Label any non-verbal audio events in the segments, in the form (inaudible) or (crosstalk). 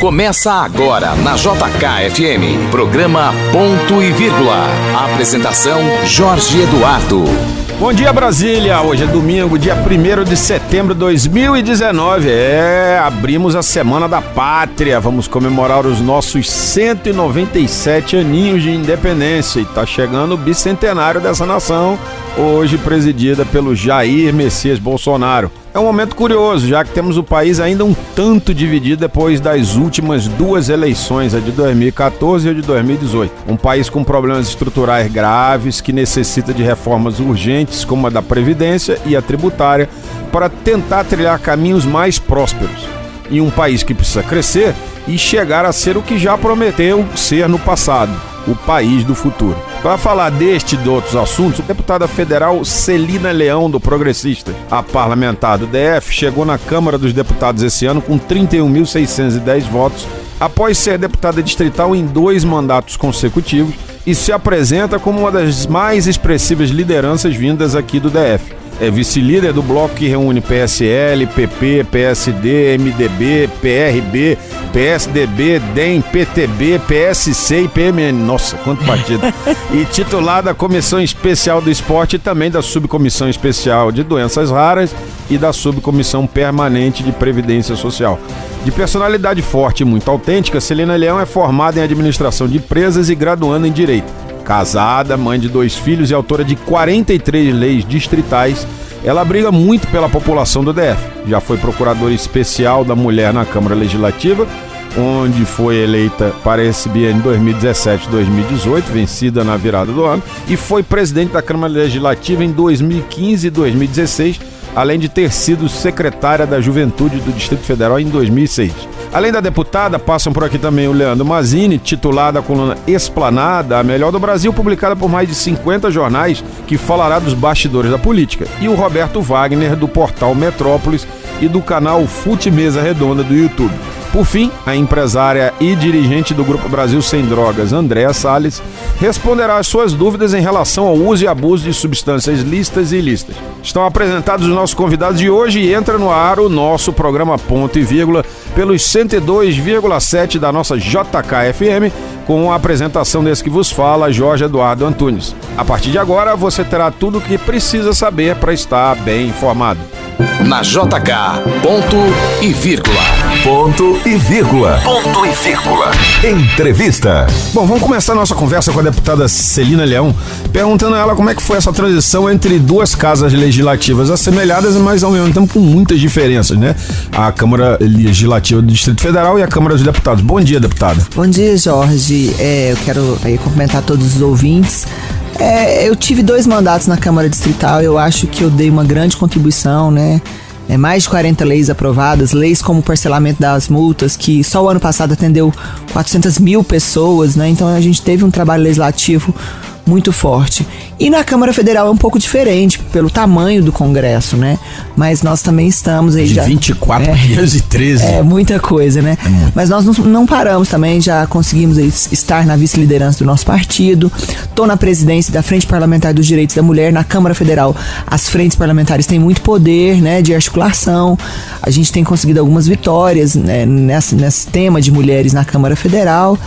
Começa agora na JKFM, programa Ponto e Vírgula. Apresentação Jorge Eduardo. Bom dia Brasília, hoje é domingo, dia 1 de setembro de 2019. É, abrimos a Semana da Pátria. Vamos comemorar os nossos 197 aninhos de independência e tá chegando o bicentenário dessa nação, hoje presidida pelo Jair Messias Bolsonaro. É um momento curioso, já que temos o país ainda um tanto dividido depois das últimas duas eleições, a de 2014 e a de 2018. Um país com problemas estruturais graves que necessita de reformas urgentes, como a da Previdência e a tributária, para tentar trilhar caminhos mais prósperos. E um país que precisa crescer e chegar a ser o que já prometeu ser no passado o país do futuro. Para falar deste e de outros assuntos, a deputada federal Celina Leão, do Progressista, a parlamentar do DF, chegou na Câmara dos Deputados esse ano com 31.610 votos, após ser deputada distrital em dois mandatos consecutivos e se apresenta como uma das mais expressivas lideranças vindas aqui do DF é vice-líder do bloco que reúne PSL, PP, PSD, MDB, PRB, PSDB, DEM, PTB, PSC e PMN. Nossa, quanto partido. (laughs) e titular da Comissão Especial do Esporte e também da Subcomissão Especial de Doenças Raras e da Subcomissão Permanente de Previdência Social. De personalidade forte e muito autêntica, Celina Leão é formada em administração de empresas e graduanda em Direito. Casada, mãe de dois filhos e autora de 43 leis distritais, ela briga muito pela população do DF. Já foi procuradora especial da mulher na Câmara Legislativa, onde foi eleita para esse biênio 2017-2018, vencida na virada do ano, e foi presidente da Câmara Legislativa em 2015 e 2016, além de ter sido secretária da Juventude do Distrito Federal em 2006. Além da deputada, passam por aqui também o Leandro Mazini, titular da coluna Esplanada, a melhor do Brasil, publicada por mais de 50 jornais, que falará dos bastidores da política, e o Roberto Wagner, do portal Metrópolis e do canal Fute Mesa Redonda do YouTube. Por fim, a empresária e dirigente do Grupo Brasil Sem Drogas, Andréa Salles, responderá às suas dúvidas em relação ao uso e abuso de substâncias lícitas e ilícitas. Estão apresentados os nossos convidados de hoje e entra no ar o nosso programa Ponto e Vírgula pelos 102,7 da nossa JKFM com a apresentação desse que vos fala, Jorge Eduardo Antunes. A partir de agora, você terá tudo o que precisa saber para estar bem informado. Na JK, ponto e vírgula. Ponto e vírgula. Ponto e vírgula. Entrevista. Bom, vamos começar a nossa conversa com a deputada Celina Leão, perguntando a ela como é que foi essa transição entre duas casas legislativas assemelhadas, mas ao mesmo tempo com muitas diferenças, né? A Câmara Legislativa do Distrito Federal e a Câmara dos Deputados. Bom dia, deputada. Bom dia, Jorge. É, eu quero aí, cumprimentar todos os ouvintes. É, eu tive dois mandatos na Câmara Distrital, eu acho que eu dei uma grande contribuição, né? É, mais de 40 leis aprovadas, leis como o parcelamento das multas, que só o ano passado atendeu 400 mil pessoas, né? Então a gente teve um trabalho legislativo muito forte. E na Câmara Federal é um pouco diferente, pelo tamanho do Congresso, né? Mas nós também estamos aí De já. 24 é, 513. É muita coisa, né? É Mas nós não, não paramos também, já conseguimos estar na vice-liderança do nosso partido. Tô na presidência da Frente Parlamentar dos Direitos da Mulher na Câmara Federal. As frentes parlamentares têm muito poder, né, de articulação. A gente tem conseguido algumas vitórias né, nesse, nesse tema de mulheres na Câmara Federal.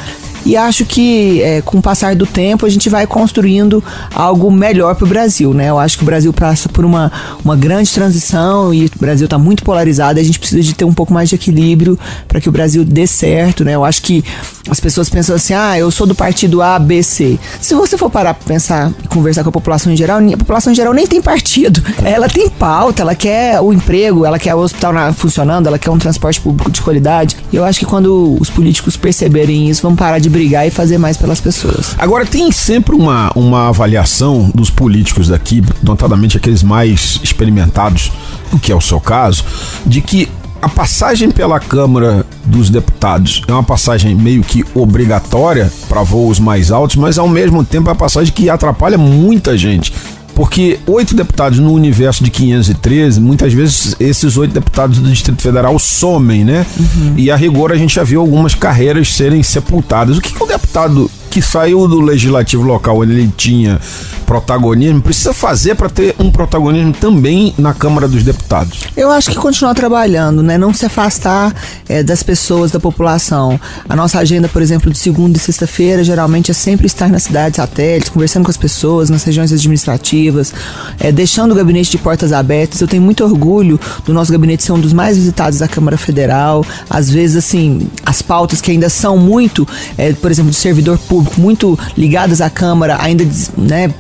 E acho que é, com o passar do tempo a gente vai construindo algo melhor para o Brasil, né? Eu acho que o Brasil passa por uma, uma grande transição e o Brasil está muito polarizado. A gente precisa de ter um pouco mais de equilíbrio para que o Brasil dê certo, né? Eu acho que as pessoas pensam assim, ah, eu sou do partido A, B, C. Se você for parar para pensar e conversar com a população em geral, a população em geral nem tem partido. Ela tem pauta, ela quer o emprego, ela quer o hospital na, funcionando, ela quer um transporte público de qualidade. E eu acho que quando os políticos perceberem isso, vão parar de brigar e fazer mais pelas pessoas. Agora, tem sempre uma, uma avaliação dos políticos daqui, notadamente aqueles mais experimentados, o que é o seu caso, de que a passagem pela Câmara dos Deputados é uma passagem meio que obrigatória para voos mais altos, mas ao mesmo tempo é uma passagem que atrapalha muita gente. Porque oito deputados no universo de 513, muitas vezes esses oito deputados do Distrito Federal somem, né? Uhum. E a rigor a gente já viu algumas carreiras serem sepultadas. O que, que o deputado que saiu do legislativo local, ele tinha protagonismo, precisa fazer para ter um protagonismo também na Câmara dos Deputados? Eu acho que continuar trabalhando, né? Não se afastar é, das pessoas, da população. A nossa agenda, por exemplo, de segunda e sexta-feira, geralmente é sempre estar nas cidades satélites, conversando com as pessoas, nas regiões administrativas, é, deixando o gabinete de portas abertas. Eu tenho muito orgulho do nosso gabinete ser um dos mais visitados da Câmara Federal. Às vezes, assim, as pautas que ainda são muito, é, por exemplo, de servidor público, muito ligadas à Câmara, ainda, né?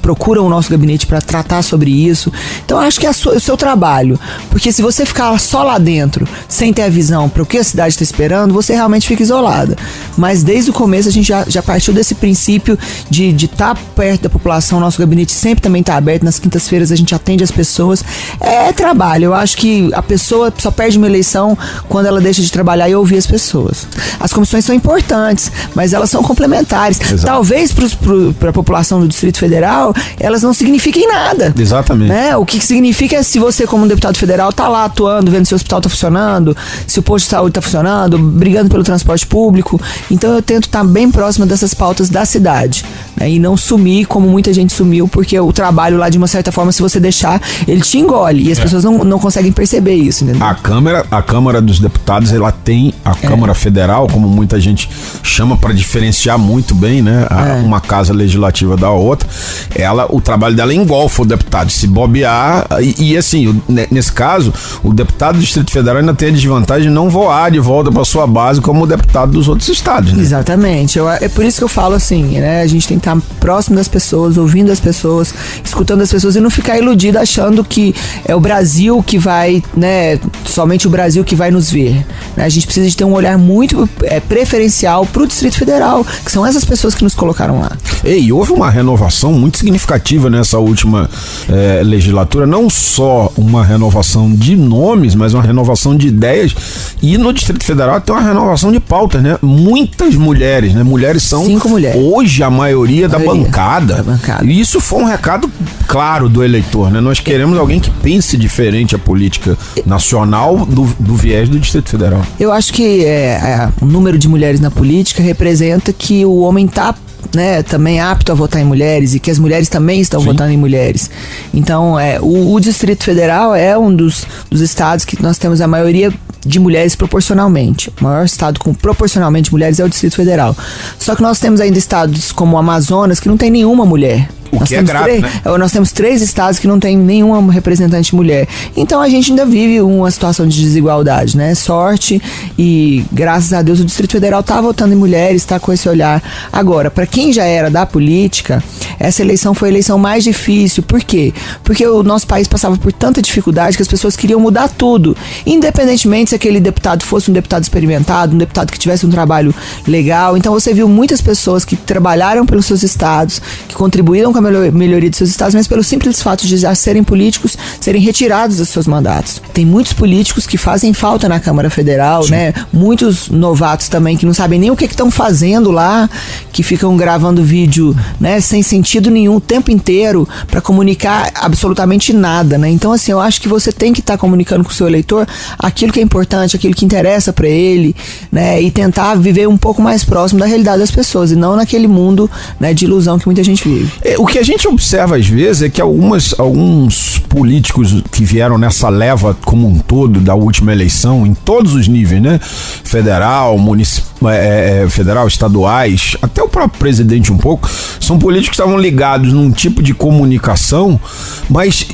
Procuram o nosso gabinete para tratar sobre isso. Então acho que é o seu trabalho, porque se você ficar só lá dentro, sem ter a visão para o que a cidade está esperando, você realmente fica isolada. Mas desde o começo a gente já, já partiu desse princípio de estar tá perto da população, nosso gabinete sempre também está aberto, nas quintas-feiras a gente atende as pessoas. É trabalho, eu acho que a pessoa só perde uma eleição quando ela deixa de trabalhar e ouvir as pessoas. As comissões são importantes, mas elas são complementares. Exato. Talvez para a população do Distrito Federal, elas não significam nada. Exatamente. Né? O que significa é se você, como deputado federal, tá lá atuando, vendo se o hospital está funcionando, se o posto de saúde está funcionando, brigando pelo transporte público. Então eu tento estar bem próxima dessas pautas da cidade. Né? E não sumir como muita gente sumiu, porque o trabalho lá, de uma certa forma, se você deixar, ele te engole. E as é. pessoas não, não conseguem perceber isso, entendeu? A Câmara, a Câmara dos Deputados, ela tem a é. Câmara Federal, como muita gente chama para diferenciar muito bem, né? A, é. Uma casa legislativa da outra ela, o trabalho dela engolfa o deputado. Se bobear, e, e assim, o, nesse caso, o deputado do Distrito Federal ainda tem a desvantagem de não voar de volta para sua base como o deputado dos outros estados. Né? Exatamente. Eu, é por isso que eu falo assim, né? A gente tem que estar próximo das pessoas, ouvindo as pessoas, escutando as pessoas e não ficar iludido achando que é o Brasil que vai, né? Somente o Brasil que vai nos ver. Né? A gente precisa de ter um olhar muito é, preferencial para o Distrito Federal, que são essas pessoas que nos colocaram lá. E houve uma renovação muito significativa significativa nessa última é, legislatura, não só uma renovação de nomes, mas uma renovação de ideias. E no Distrito Federal tem uma renovação de pautas, né? Muitas mulheres, né? Mulheres são Cinco mulheres. hoje a maioria, a da, maioria bancada. da bancada. E isso foi um recado claro do eleitor, né? Nós queremos alguém que pense diferente a política nacional do, do viés do Distrito Federal. Eu acho que é, é, o número de mulheres na política representa que o homem está né, também apto a votar em mulheres e que as mulheres também estão Sim. votando em mulheres. Então, é, o, o, Distrito Federal é um dos, dos estados que nós temos a maioria de mulheres proporcionalmente. O maior estado com proporcionalmente mulheres é o Distrito Federal. Só que nós temos ainda estados como o Amazonas que não tem nenhuma mulher. O nós que é grave, três, né? É, nós temos três estados que não tem nenhuma representante mulher. Então a gente ainda vive uma situação de desigualdade, né? Sorte e graças a Deus o Distrito Federal está votando em mulheres, está com esse olhar. Agora, para quem já era da política, essa eleição foi a eleição mais difícil. Por quê? Porque o nosso país passava por tanta dificuldade que as pessoas queriam mudar tudo. Independentemente se aquele deputado fosse um deputado experimentado, um deputado que tivesse um trabalho legal. Então você viu muitas pessoas que trabalharam pelos seus estados, que contribuíram com a melhoria de seus estados, mas pelo simples fato de já serem políticos, serem retirados dos seus mandatos. Tem muitos políticos que fazem falta na Câmara Federal, Sim. né? Muitos novatos também que não sabem nem o que estão fazendo lá, que ficam gravando vídeo, né, sem sentido nenhum o tempo inteiro para comunicar absolutamente nada, né? Então assim, eu acho que você tem que estar tá comunicando com o seu eleitor aquilo que é importante, aquilo que interessa para ele, né? E tentar viver um pouco mais próximo da realidade das pessoas e não naquele mundo, né, de ilusão que muita gente vive. É, o que a gente observa às vezes é que algumas, alguns políticos que vieram nessa leva como um todo da última eleição, em todos os níveis, né? Federal, municipal, é, é, federal, estaduais, até o próprio presidente um pouco, são políticos que estavam ligados num tipo de comunicação, mas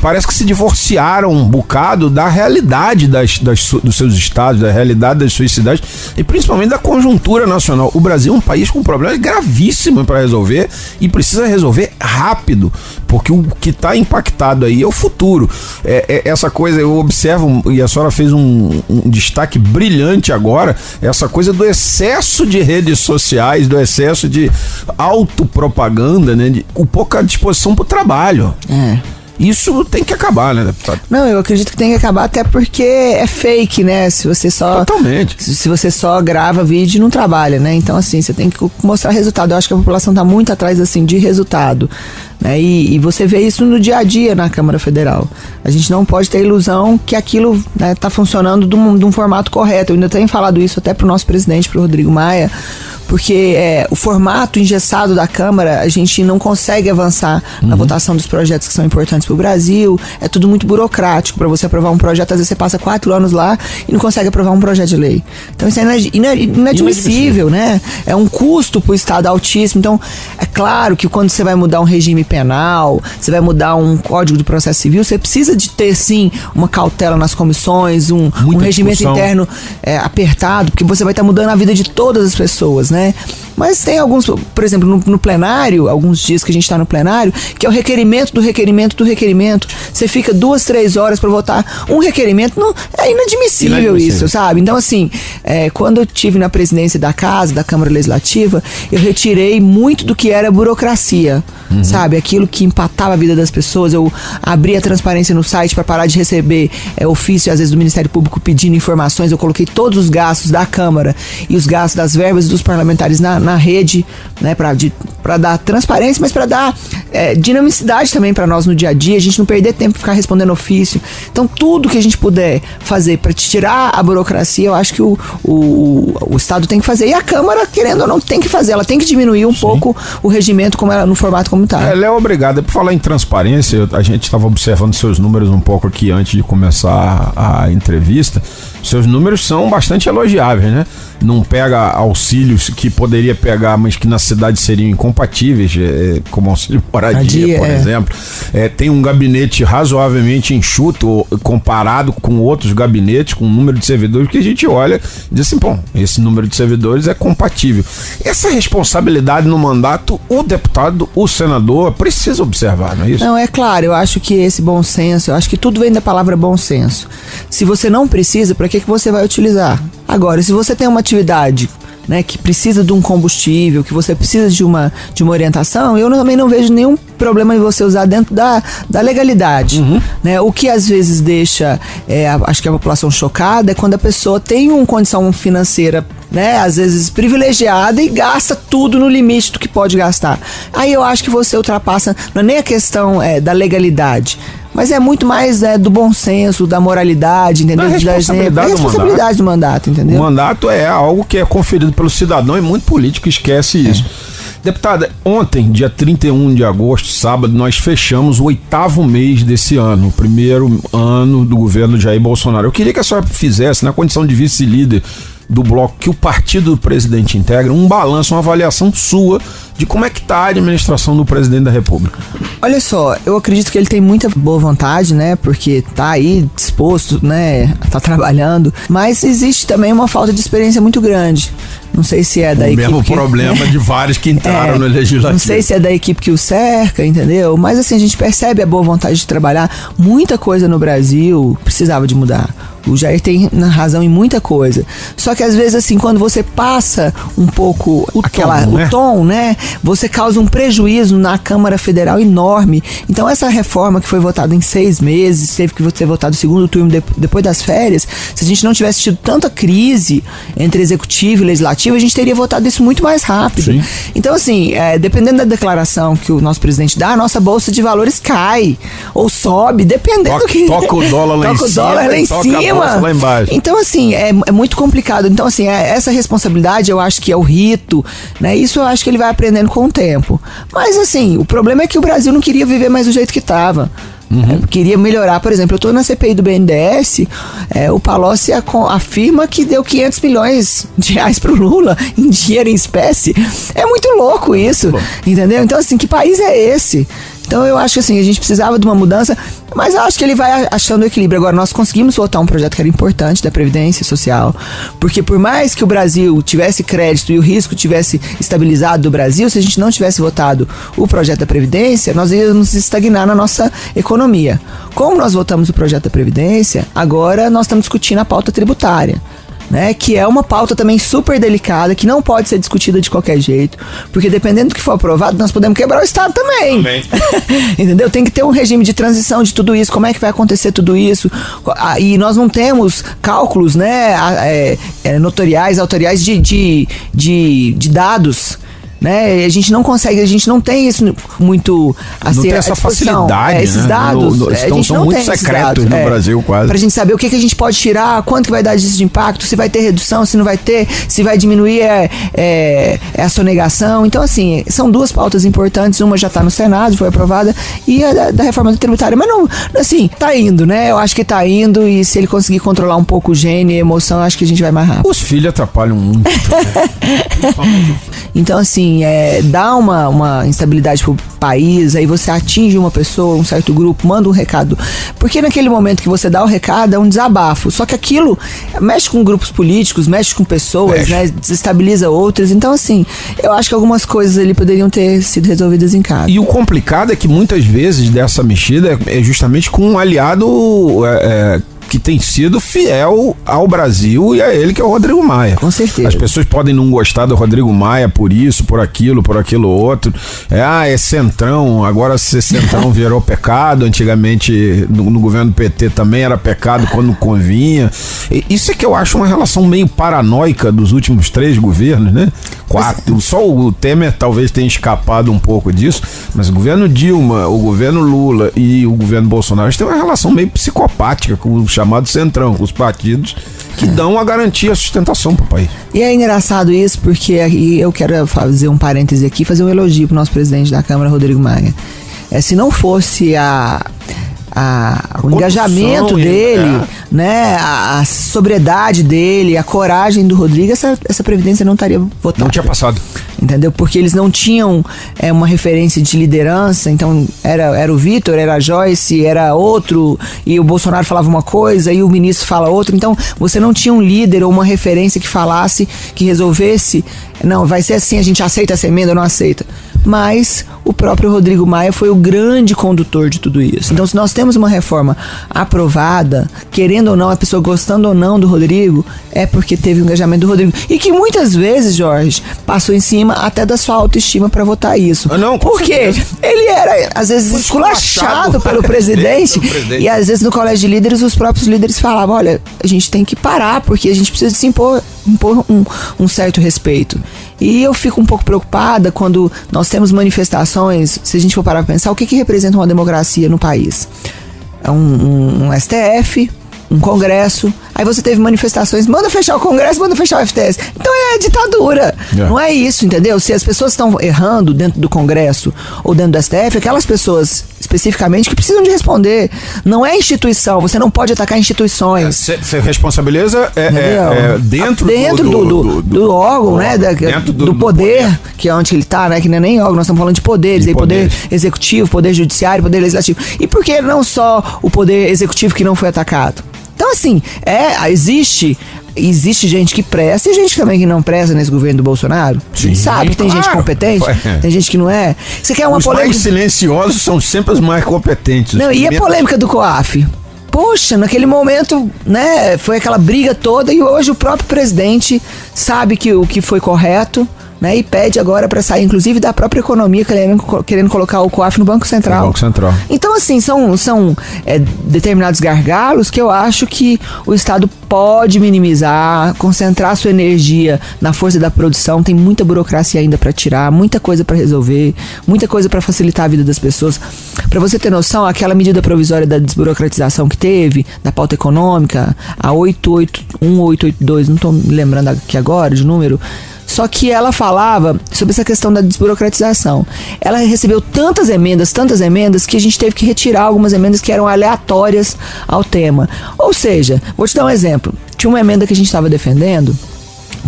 parece que se divorciaram um bocado da realidade das, das, dos seus estados, da realidade das suas cidades e principalmente da conjuntura nacional. O Brasil é um país com problemas gravíssimos para resolver e precisa resolver resolver rápido, porque o que está impactado aí é o futuro. É, é, essa coisa, eu observo, e a senhora fez um, um, destaque brilhante agora, essa coisa do excesso de redes sociais, do excesso de autopropaganda, né? De, com pouca disposição para o trabalho. É. Isso tem que acabar, né, deputado? Não, eu acredito que tem que acabar até porque é fake, né? Se você só. Totalmente. Se, você só grava vídeo e não trabalha, né? Então, assim, você tem que mostrar resultado. Eu acho que a população está muito atrás, assim, de resultado. Né? E, e, você vê isso no dia a dia na Câmara Federal. A gente não pode ter ilusão que aquilo está né, tá funcionando de um, de um, formato correto. Eu ainda tenho falado isso até para o nosso presidente, para o Rodrigo Maia, porque é, o formato engessado da Câmara, a gente não consegue avançar na votação dos projetos que são importantes para o Brasil. É tudo muito burocrático. Para você aprovar um projeto, às vezes você passa quatro anos lá e não consegue aprovar um projeto de lei. Então isso é inad- ina- inadmissível, né? É um custo para o Estado altíssimo. Então, é claro que quando você vai mudar um regime penal, você vai mudar um código do processo civil, você precisa de ter, sim, uma cautela nas comissões, um, um regimento discussão. interno é, apertado, porque você vai estar mudando a vida de todas as pessoas, né? Mas tem alguns, por exemplo, no, no plenário, alguns dias que a gente está no plenário, que é o requerimento do requerimento do requerimento. Você fica duas, três horas para votar um requerimento, não, é inadmissível, Inadmissível. isso, sabe? Então, assim, é, quando eu tive na presidência da casa, da Câmara Legislativa, eu retirei muito do que era burocracia, sabe? Aquilo que empatava a vida das pessoas. Eu abri a transparência no site para parar de receber é, ofício, às vezes, do Ministério Público pedindo informações. Eu coloquei todos os gastos da Câmara e os gastos das verbas dos parlamentares na, na rede, né? Para dar transparência, mas para dar é, dinamicidade também para nós no dia a dia. A gente não perder tempo ficar respondendo ofício. Então, tudo que a gente puder fazer para tirar a burocracia, eu acho que o, o, o Estado tem que fazer. E a Câmara, querendo ou não, tem que fazer. Ela tem que diminuir um pouco o regimento como ela, no formato como está. É, Léo, obrigado. Por falar em transparência, a gente estava observando seus números um pouco aqui antes de começar a entrevista. Seus números são bastante elogiáveis, né? Não pega auxílios que poderia pegar, mas que na cidade seriam incompatíveis, é, como auxílio (laughs) moradia, Moradia, por é. exemplo. É, tem um gabinete razoavelmente enxuto comparado com outros gabinetes, com o número de servidores, que a gente olha e diz assim, bom, esse número de servidores é compatível. Essa responsabilidade no mandato, o deputado, o senador, precisa observar, não é isso? Não, é claro, eu acho que esse bom senso, eu acho que tudo vem da palavra bom senso. Se você não precisa, para que, que você vai utilizar? Agora, se você tem uma atividade né, que precisa de um combustível, que você precisa de uma, de uma orientação, eu também não vejo nenhum problema em você usar dentro da, da legalidade. Né? O que às vezes deixa, é, a- acho que a população chocada, é quando a pessoa tem uma condição financeira, né, às vezes privilegiada e gasta tudo no limite do que pode gastar. Aí eu acho que você ultrapassa, não é nem a questão é, da legalidade. Mas é muito mais é, do bom senso, da moralidade, entendeu? Da responsabilidade Da do responsabilidade do mandato, entendeu? O mandato é algo que é conferido pelo cidadão e muito político esquece isso. Deputada, ontem, dia 31 de agosto, sábado, nós fechamos o oitavo mês desse ano, o primeiro ano do governo Jair Bolsonaro. Eu queria que a senhora fizesse, na condição de vice-líder do bloco que o partido do presidente integra, um balanço, uma avaliação sua de como é que está a administração do presidente da República. Olha só, eu acredito que ele tem muita boa vontade, né? Porque tá aí disposto, né? Tá trabalhando. Mas existe também uma falta de experiência muito grande. Não sei se é da o equipe. mesmo que- problema de vários que entraram (laughs) É, no legislativo. Não sei se é da equipe que o cerca, entendeu? Mas assim, a gente percebe a boa vontade de trabalhar. Muita coisa no Brasil precisava de mudar. O Jair tem razão em muita coisa. Só que às vezes, assim, quando você passa um pouco O aquela, tom, né? o tom, né? Você causa um prejuízo na Câmara Federal enorme. Então, essa reforma que foi votada em seis meses, teve que ser votado o segundo turno de- depois das férias. Se a gente não tivesse tido tanta crise entre executivo e legislativo, a gente teria votado isso muito mais rápido. Sim. Então, assim, é, dependendo da declaração que o nosso presidente dá, a nossa bolsa de valores cai ou sobe, dependendo Toca- do que. toca o dólar lá (laughs) em Toca o cima dólar lá em toca cima. lá embaixo. Então, assim, é, é muito complicado. Então, assim, é- essa responsabilidade eu acho que é o rito, né? Isso eu acho que ele vai aprendendo com o tempo. Mas, assim, o problema é que o Brasil não queria viver mais do jeito que estava. Uhum. queria melhorar, por exemplo, eu tô na CPI do BNDES, é, o Palocci afirma que deu 500 milhões de reais pro Lula em dinheiro em espécie. É muito louco isso, entendeu? Então, assim, que país é esse? Então eu acho que assim, a gente precisava de uma mudança, mas eu acho que ele vai achando equilíbrio. Agora, nós conseguimos votar um projeto que era importante da Previdência Social, porque por mais que o Brasil tivesse crédito e o risco tivesse estabilizado do Brasil, se a gente não tivesse votado o projeto da Previdência, nós íamos estagnar na nossa economia. Como nós votamos o projeto da Previdência, agora nós estamos discutindo a pauta tributária né? Que é uma pauta também super delicada, que não pode ser discutida de qualquer jeito, porque dependendo do que for aprovado, nós podemos quebrar o Estado também. Também. (laughs) Entendeu? Tem que ter um regime de transição de tudo isso, como é que vai acontecer tudo isso. Ah, E nós não temos cálculos, né? é, é, notoriais, autoriais de, de, de, de dados. Né? A gente não consegue, a gente não tem isso muito assim, não tem essa facilidade, é, esses né? dados, No, no, é, a estão, gente são não muito secretos dados, no é. Brasil quase. Pra gente saber o que, que a gente pode tirar, quanto que vai dar disso de impacto, se vai ter redução, se não vai ter, se vai diminuir é, é, é a sonegação. Então, assim, são duas pautas importantes, uma já está no Senado, foi aprovada, e a da, da reforma tributária. Mas não, assim, tá indo, né? Eu acho que tá indo, e se ele conseguir controlar um pouco o gene e a emoção, acho que a gente vai mais rápido. Os filhos atrapalham muito. (laughs) Então, assim, é, dá uma, uma instabilidade pro país, aí você atinge uma pessoa, um certo grupo, manda um recado. Porque naquele momento que você dá o recado é um desabafo. Só que aquilo mexe com grupos políticos, mexe com pessoas, Mexe. né? Desestabiliza outras. Então, assim, eu acho que algumas coisas ali poderiam ter sido resolvidas em casa. E o complicado é que muitas vezes dessa mexida é justamente com um aliado é, é, que tem sido fiel ao Brasil e a ele, que é o Rodrigo Maia. Com certeza. As pessoas podem não gostar do Rodrigo Maia por isso, por aquilo, por aquilo outro. É, ah, é centrão, agora ser centrão (laughs) virou pecado. Antigamente, no, no governo PT também era pecado quando convinha. E Isso é que eu acho uma relação meio paranoica dos últimos três governos, né? Quatro. Só o Temer talvez tenha escapado um pouco disso, mas o governo Dilma, o governo Lula e o governo Bolsonaro têm uma relação meio psicopática com o chamado centrão, os partidos que dão a garantia, a sustentação para o país. E é engraçado isso, porque aí eu quero fazer um parêntese aqui, fazer um elogio pro nosso presidente da Câmara, Rodrigo Maia. É, se não fosse a, a- o condução, engajamento ele- dele, é. né, a, a sobriedade dele, a coragem do Rodrigo, essa, essa previdência não estaria votada. Não tinha passado. Entendeu? Porque eles não tinham é, uma referência de liderança, então era, era o Vitor, era a Joyce, era outro, e o Bolsonaro falava uma coisa e o ministro fala outra. Então você não tinha um líder ou uma referência que falasse, que resolvesse, não, vai ser assim, a gente aceita essa emenda ou não aceita. Mas o próprio Rodrigo Maia foi o grande condutor de tudo isso. Então, se nós temos uma reforma aprovada, querendo ou não, a pessoa gostando ou não do Rodrigo, é porque teve o engajamento do Rodrigo. E que muitas vezes, Jorge, passou em cima até da sua autoestima para votar isso. Ah, não, Porque ele era, às vezes, esculachado esculachado pelo (laughs) presidente. pelo presidente. E às vezes no colégio de líderes, os próprios líderes falavam: olha, a gente tem que parar, porque a gente precisa se impor, impor um, um certo respeito. E eu fico um pouco preocupada quando nós temos manifestações, se a gente for parar pra pensar, o que, que representa uma democracia no país? É um, um- um STF, um Congresso, aí você teve manifestações, manda fechar o Congresso, manda fechar o FTS. Então é ditadura. É. Não é isso, entendeu? Se as pessoas estão errando dentro do Congresso ou dentro do STF, aquelas pessoas especificamente que precisam de responder. Não é instituição, você não pode atacar instituições. Você responsabiliza é, é, é, dentro, dentro do, do, do órgão, né? Da, dentro do, poder, que é onde ele tá, né? Que não é nem órgão, nós estamos falando de poderes, De aí poder executivo, poder judiciário, poder legislativo. E por que não só o poder executivo que não foi atacado? Então, assim, é, existe. Existe gente que presta e gente também que não presta nesse governo do Bolsonaro. A gente Sim, sabe que tem gente claro. competente, É. tem gente que não é. Você quer uma Os polêmica? mais silenciosos são sempre os mais competentes. Não, Os e a polêmica do COAF? Poxa, naquele momento, né, foi aquela briga toda e hoje o próprio presidente sabe que o que foi correto, né, e pede agora para sair, inclusive, da própria economia, querendo, querendo colocar o COAF no Banco Central. No Banco Central. Então, assim, são, são é, determinados gargalos que eu acho que o Estado pode minimizar, concentrar sua energia na força da produção. Tem muita burocracia ainda para tirar, muita coisa para resolver, muita coisa para facilitar a vida das pessoas. Para você ter noção, aquela medida provisória da desburocratização que teve, da pauta econômica, a 881 ou 882, não estou me lembrando aqui agora de número. Só que ela falava sobre essa questão da desburocratização. Ela recebeu tantas emendas, tantas emendas, que a gente teve que retirar algumas emendas que eram aleatórias ao tema. Ou seja, vou te dar um exemplo. Tinha uma emenda que a gente estava defendendo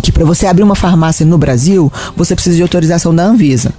que para você abrir uma farmácia no Brasil, você precisa de autorização da Anvisa.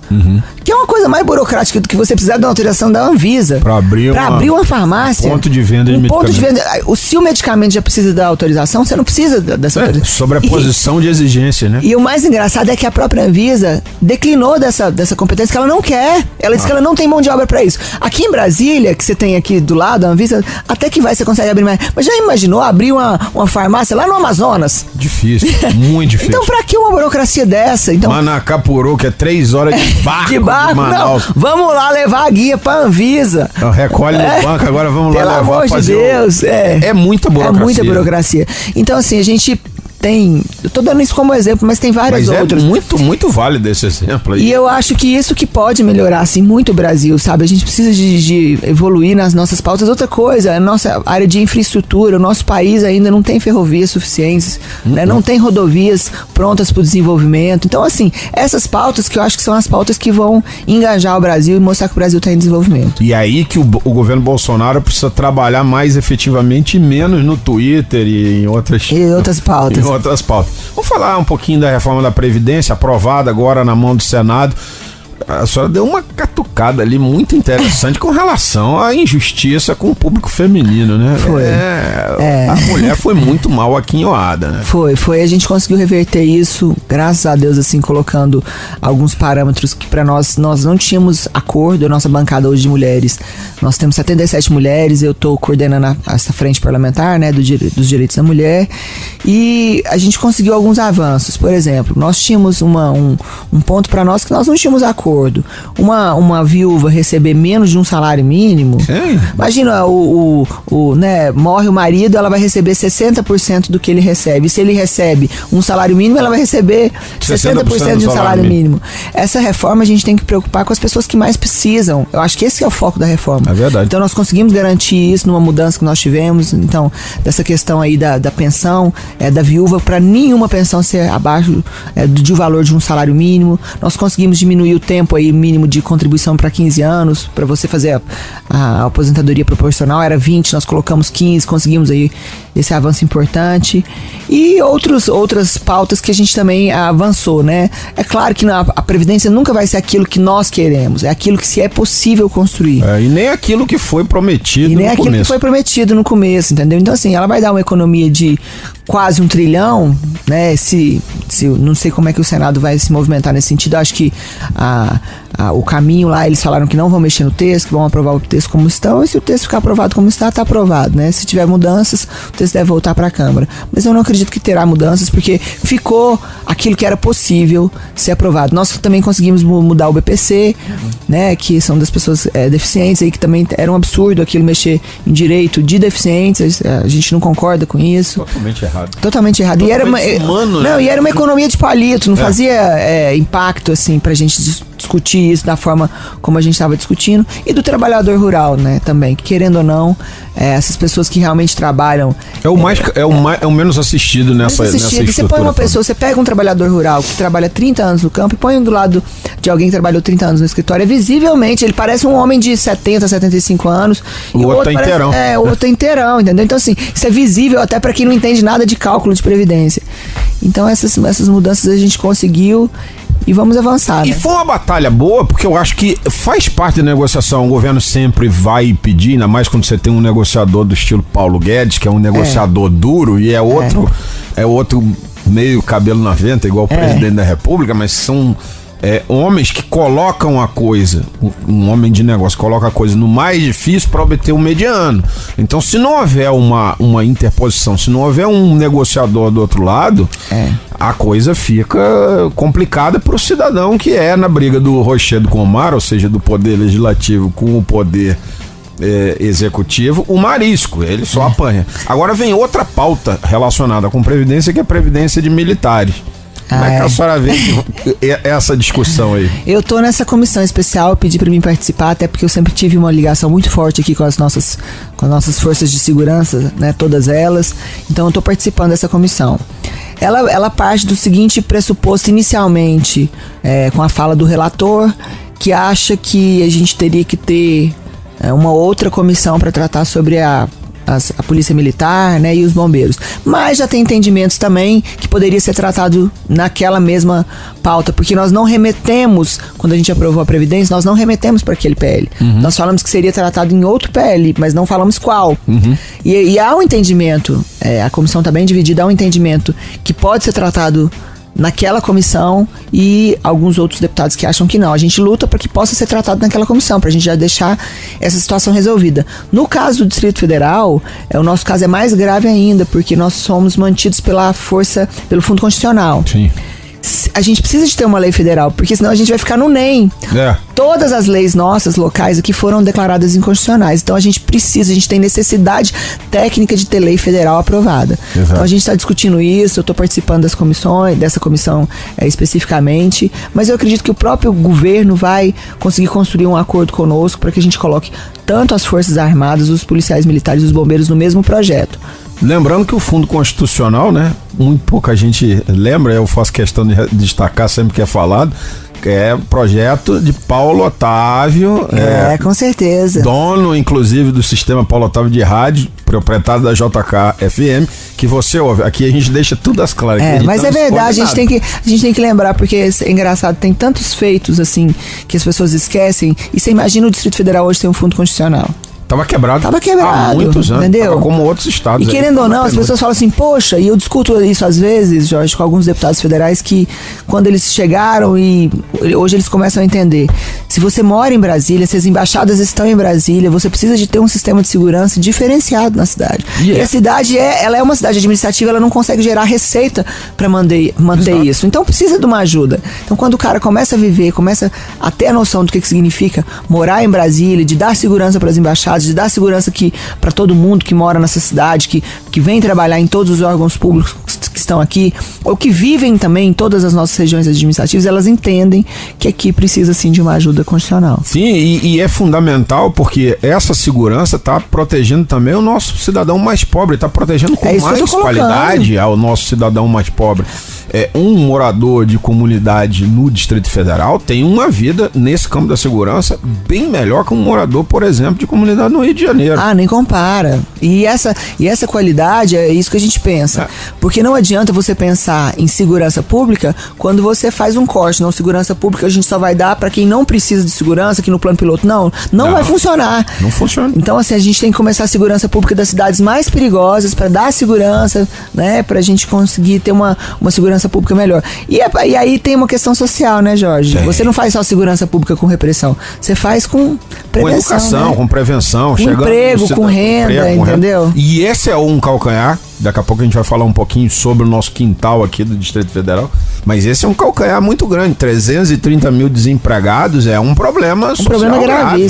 Que é uma coisa mais burocrática do que você precisar de uma autorização da Anvisa. Pra abrir Pra uma- abrir uma farmácia. ponto de venda de um ponto de venda. Se o medicamento já precisa da autorização, você não precisa dessa É, autorização. sobreposição de exigência, né? E o mais engraçado é que a própria Anvisa declinou dessa, dessa competência que ela não quer. Ela Ah. disse que ela não tem mão de obra para isso. Aqui em Brasília, que você tem aqui do lado, a Anvisa, até que vai, você consegue abrir mais. Mas já imaginou abrir uma, uma farmácia lá no Amazonas? Difícil, muito difícil. Então, pra que uma burocracia dessa? Então, Manacapurô, que é três horas de (laughs) barco de barco, não. Manaus. Vamos lá levar a guia pra Anvisa. Recolhe no banco, agora vamos lá Pelo levar amor de fazer o- Deus, é. É muita burocracia. É muita burocracia. Então, assim, a gente tem. Eu tô dando isso como exemplo, mas tem várias Mas outras. é muito, muito válido esse exemplo aí. E eu acho que isso que pode melhorar, assim, muito o Brasil, sabe? A gente precisa de, de evoluir nas nossas pautas. Outra coisa, a nossa área de infraestrutura, o nosso país ainda não tem ferrovias suficientes, né? não tem rodovias prontas para o desenvolvimento. Então, assim, essas pautas que eu acho que são as pautas que vão engajar o Brasil e mostrar que o Brasil está em desenvolvimento. E aí que o, o governo Bolsonaro precisa trabalhar mais efetivamente e menos no Twitter e em outras, E outras pautas. em outras pautas. Vamos falar um pouquinho da reforma da Previdência, aprovada agora na mão do Senado. A senhora deu uma catucada ali muito interessante com relação à injustiça com o público feminino, né? Foi. É, É. A mulher foi muito mal aquinhoada, né? Foi, foi. A gente conseguiu reverter isso, graças a Deus, assim, colocando alguns parâmetros que para nós, nós não tínhamos acordo, a nossa bancada hoje de mulheres. Nós temos 77 mulheres, eu estou coordenando a- essa frente parlamentar, né, do dos direitos da mulher. E a gente conseguiu alguns avanços. Por exemplo, nós tínhamos uma, um, um ponto para nós que nós não tínhamos acordo. Uma, uma viúva receber menos de um salário mínimo. Sim. Imagina, o, o, o, né, morre o marido, ela vai receber 60% do que ele recebe. Se ele recebe um salário mínimo, ela vai receber 60%, 60% de um salário mínimo. mínimo. Essa reforma a gente tem que preocupar com as pessoas que mais precisam. Eu acho que esse é o foco da reforma. É verdade. Então nós conseguimos garantir isso numa mudança que nós tivemos. Então, dessa questão aí da, da pensão, é, da viúva, para nenhuma pensão ser abaixo é, do, de um valor de um salário mínimo. Nós conseguimos diminuir o tempo aí mínimo de contribuição para 15 anos, para você fazer a, a aposentadoria proporcional, era 20, nós colocamos 15, conseguimos aí esse avanço importante. E outros, outras pautas que a gente também avançou, né? É claro que a Previdência nunca vai ser aquilo que nós queremos, é aquilo que se é possível construir. É, e nem aquilo que foi prometido E nem no aquilo começo. que foi prometido no começo, entendeu? Então, assim, ela vai dar uma economia de quase um trilhão, né? Se, se não sei como é que o Senado vai se movimentar nesse sentido. Acho que a, a- o caminho lá, eles falaram que não vão mexer no texto, que vão aprovar o texto como estão. E se o texto ficar aprovado como está, está aprovado, né? Se tiver mudanças, o texto deve voltar para a Câmara. Mas eu não acredito que terá mudanças, porque ficou aquilo que era possível ser aprovado. Nós também conseguimos mu- mudar o BPC, né? Que são das pessoas é, deficientes aí, que também era um absurdo aquilo mexer em direito de deficientes. A gente não concorda com isso. Totalmente errado. Totalmente errado. e era uma, Totalmente desumano, não, né? e era uma economia de palito, não fazia é, impacto assim pra gente discutir isso da forma como a gente estava discutindo e do trabalhador rural, né, também, que querendo ou não, é, essas pessoas que realmente trabalham É o mais, é o mais, é o menos assistido nessa, nessa assistido, você põe uma toda. pessoa, você pega um trabalhador rural que trabalha 30 anos no campo e põe do lado de alguém que trabalhou 30 anos no escritório. É visivelmente, ele parece um homem de 70, 75 anos. O e outro tá parece- inteirão. É, o outro é inteirão, entendeu? Então, assim, isso é visível até para quem não entende nada de cálculo de previdência. Então, essas, essas mudanças a gente conseguiu e vamos avançar. E né? foi uma batalha boa, porque eu acho que faz parte da negociação. O governo sempre vai pedir, ainda mais quando você tem um negociador do estilo Paulo Guedes, que é um negociador duro, e é outro, é. outro meio cabelo na venta, igual o É. presidente da República, mas são é, homens que colocam a coisa, um, homem de negócio coloca a coisa no mais difícil para obter um mediano. Então, se não houver uma, uma interposição, se não houver um negociador do outro lado, É. a coisa fica complicada para o cidadão que é na briga do Rochedo com o Mar, ou seja, do poder legislativo com o poder é, executivo, o marisco, ele É. só apanha. Agora vem outra pauta relacionada com previdência, que é a previdência de militares. Como é que a é. senhora vê que- e- essa discussão aí? Eu tô nessa comissão especial, eu pedi para mim participar, até porque eu sempre tive uma ligação muito forte aqui com as nossas, com as nossas forças de segurança, né, todas elas. Então eu tô participando dessa comissão. Ela, ela parte do seguinte pressuposto inicialmente, é, com a fala do relator, que acha que a gente teria que ter é, uma outra comissão para tratar sobre a as- a polícia militar, né, e os bombeiros. Mas já tem entendimentos também que poderia ser tratado naquela mesma pauta, porque nós não remetemos, quando a gente aprovou a previdência, nós não remetemos para aquele PL. Nós falamos que seria tratado em outro PL, mas não falamos qual. E, e há um entendimento, é, a comissão está bem dividida, há um entendimento que pode ser tratado naquela comissão e alguns outros deputados que acham que não. A gente luta para que possa ser tratado naquela comissão, para a gente já deixar essa situação resolvida. No caso do Distrito Federal, é, o nosso caso é mais grave ainda, porque nós somos mantidos pela força, pelo Fundo Constitucional. Sim. A gente precisa de ter uma lei federal, porque senão a gente vai ficar no NEM. É. Todas as leis nossas locais aqui foram declaradas inconstitucionais. Então a gente precisa, a gente tem necessidade técnica de ter lei federal aprovada. Exato. Então a gente está discutindo isso, eu estou participando das comissões, dessa comissão é, especificamente, mas eu acredito que o próprio governo vai conseguir construir um acordo conosco para que a gente coloque tanto as Forças Armadas, os policiais militares e os bombeiros no mesmo projeto. Lembrando que o Fundo Constitucional, né? Muito pouca gente lembra, eu faço questão de destacar sempre que é falado, que é projeto de Paulo Otávio, É, com certeza. dono inclusive do sistema Paulo Otávio de rádio, proprietário da JK FM, que você ouve. Aqui a gente deixa tudo as claras. É, mas é verdade, a gente, nada. tem que, a gente tem que lembrar, porque é engraçado, tem tantos feitos assim que as pessoas esquecem. E você imagina o Distrito Federal hoje tem um fundo constitucional. Tava quebrado. Tava quebrado, Há muitos anos. entendeu? Tava como outros estados. E aí. querendo ou não, as pessoas falam assim, poxa, e eu discuto isso às vezes, Jorge, com alguns deputados federais que quando eles chegaram e hoje eles começam a entender. Se você mora em Brasília, se as embaixadas estão em Brasília, você precisa de ter um sistema de segurança diferenciado na cidade. E é. E a cidade é, ela é uma cidade administrativa, ela não consegue gerar receita para manter, manter isso. Então precisa de uma ajuda. Então quando o cara começa a viver, começa a ter a noção do que, que significa morar em Brasília, de dar segurança para as embaixadas, de dar segurança que para todo mundo que mora nessa cidade, que, que vem trabalhar em todos os órgãos públicos que estão aqui, ou que vivem também em todas as nossas regiões administrativas, elas entendem que aqui precisa sim de uma ajuda constitucional. Sim, e, e é fundamental porque essa segurança está protegendo também o nosso cidadão mais pobre, está protegendo com É mais qualidade ao nosso cidadão mais pobre. É, um morador de comunidade no Distrito Federal tem uma vida nesse campo da segurança bem melhor que um morador, por exemplo, de comunidade no Rio de Janeiro. Ah, nem compara. E essa, e essa qualidade é isso que a gente pensa. É. Porque não adianta você pensar em segurança pública quando você faz um corte. Não, segurança pública a gente só vai dar para quem não precisa de segurança, aqui no plano piloto. Não, não, Não. vai funcionar. Não funciona. Então, assim, a gente tem que começar a segurança pública das cidades mais perigosas para dar segurança, né? Pra gente conseguir ter uma, uma segurança pública melhor. E, é- e aí tem uma questão social, né, Jorge? Tem. Você não faz só segurança pública com repressão. Você faz com com prevenção. educação, né? com prevenção, Com emprego, com renda, com entendeu? E esse é um calcanhar. Daqui a pouco a gente vai falar um pouquinho sobre o nosso quintal aqui do Distrito Federal. Mas esse é um calcanhar muito grande. 330 mil desempregados é um problema Um social problema grave.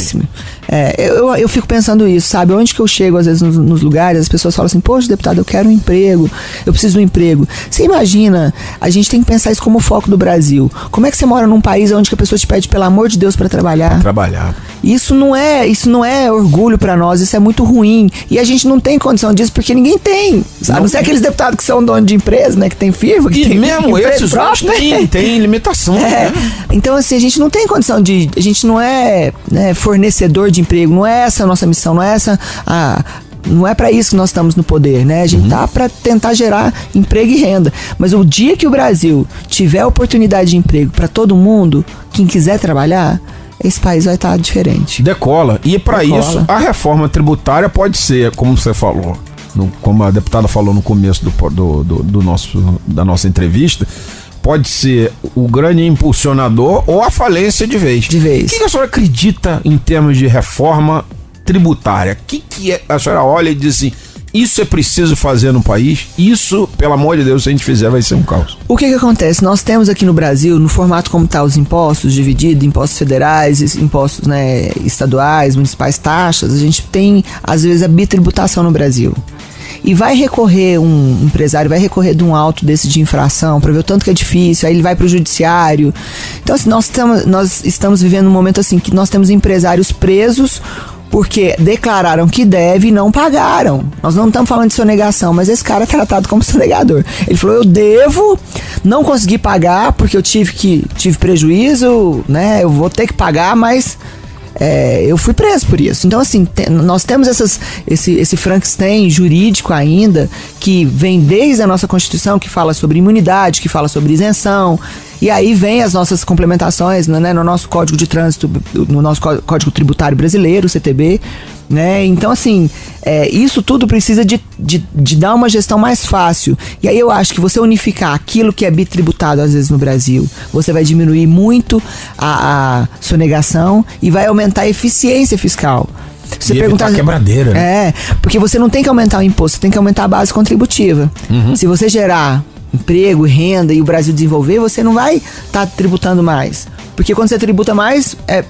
É, eu, eu- fico pensando isso, sabe? Onde que eu chego, às vezes, nos, nos lugares, as pessoas falam assim, poxa, deputado, eu quero um emprego, eu preciso de um emprego. Você imagina, a gente tem que pensar isso como foco do Brasil. Como é que você mora num país onde que a pessoa te pede, pelo amor de Deus, para trabalhar? Trabalhar. Isso não é, isso não é orgulho pra nós, isso é muito ruim. E a gente não tem condição disso porque ninguém tem. A não, Não. ser aqueles deputados que são donos de empresa, né, que tem firma, que E tem mesmo esses próprio, né? têm, têm limitação. (laughs) É. né? Então, assim, a gente não tem condição de. A gente não é né, fornecedor de emprego, não é essa a nossa missão, não é essa a. Não é pra isso que nós estamos no poder, né? A gente tá pra tentar gerar emprego e renda. Mas o dia que o Brasil tiver oportunidade de emprego pra todo mundo, quem quiser trabalhar, esse país vai estar diferente. Decola. E para isso, a reforma tributária pode ser, como você falou, no- como a deputada falou no começo do, do, do- do nosso, da nossa entrevista, pode ser o grande impulsionador ou a falência de vez. De vez. O que, a senhora acredita em termos de reforma tributária? O que, que é- a senhora olha e diz assim, isso é preciso fazer no país? Isso, pelo amor de Deus, se a gente fizer, vai ser um caos. O que que acontece? Nós temos aqui no Brasil, no formato como tá os impostos divididos, impostos federais, impostos né, estaduais, municipais, taxas, a gente tem, às vezes, a bitributação no Brasil. E vai recorrer um empresário, vai recorrer de um auto desse de infração para ver o tanto que é difícil, aí ele vai para o judiciário. Então, assim, nós, estamos, nós estamos vivendo um momento assim que nós temos empresários presos porque declararam que deve e não pagaram. Nós não estamos falando de sonegação, mas esse cara é tratado como sonegador. Ele falou: eu devo, não consegui pagar porque eu tive que tive prejuízo, né? Eu vou ter que pagar, mas é, eu fui preso por isso. Então, assim, te- nós temos essas, esse, esse Frankenstein jurídico ainda, que vem desde a nossa Constituição, que fala sobre imunidade, que fala sobre isenção. E aí vem as nossas complementações né, no nosso Código de Trânsito, no nosso Có- Código Tributário Brasileiro, CTB. Né? Então, assim, é, isso tudo precisa de, de, de dar uma gestão mais fácil. E aí eu acho que você unificar aquilo que é bitributado às vezes no Brasil, você vai diminuir muito a, a sonegação e vai aumentar a eficiência fiscal. Se E evitar quebradeira, né? É, porque você não tem que aumentar o imposto, você tem que aumentar a base contributiva. Se você gerar emprego, renda e o Brasil desenvolver, você não vai estar tá tributando mais. Porque quando você tributa mais, é,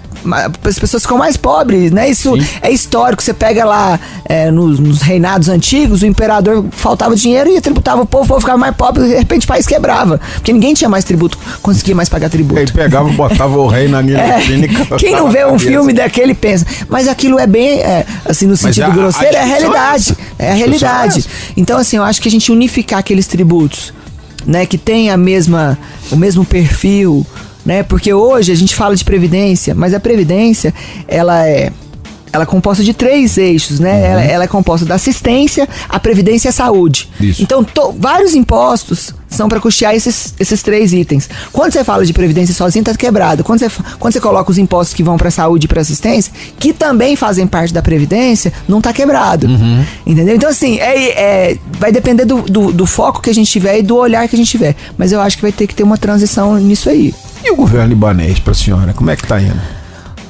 as pessoas ficam mais pobres, né? Isso Sim. é histórico. Você pega lá é, nos, nos, reinados antigos, o imperador faltava dinheiro e tributava o povo, o povo ficava mais pobre, de repente o país quebrava. Porque ninguém tinha mais tributo, conseguia mais pagar tributo. Ele pegava e botava o rei na (laughs) guilhotina é, (laughs) Quem não vê um filme daquele pensa. Mas aquilo é bem, é, assim, no sentido a, grosseiro, a é a realidade. É a realidade. Então, assim, eu acho que a gente unificar aqueles tributos, né, que tem a mesma, o mesmo perfil, né? Porque hoje a gente fala de previdência, mas a previdência ela é ela é composta de três eixos, né? Uhum. Ela, ela, é composta da assistência, a previdência e a saúde. Isso. Então, to, vários impostos são para custear esses, esses três itens. Quando você fala de previdência sozinho, tá quebrado. Quando você, quando você coloca os impostos que vão para saúde e para assistência, que também fazem parte da previdência, não tá quebrado. Uhum. Entendeu? Então, assim, é, é vai depender do, do, do foco que a gente tiver e do olhar que a gente tiver. Mas eu acho que vai ter que ter uma transição nisso aí. E o governo libanês para a senhora, como é que está indo?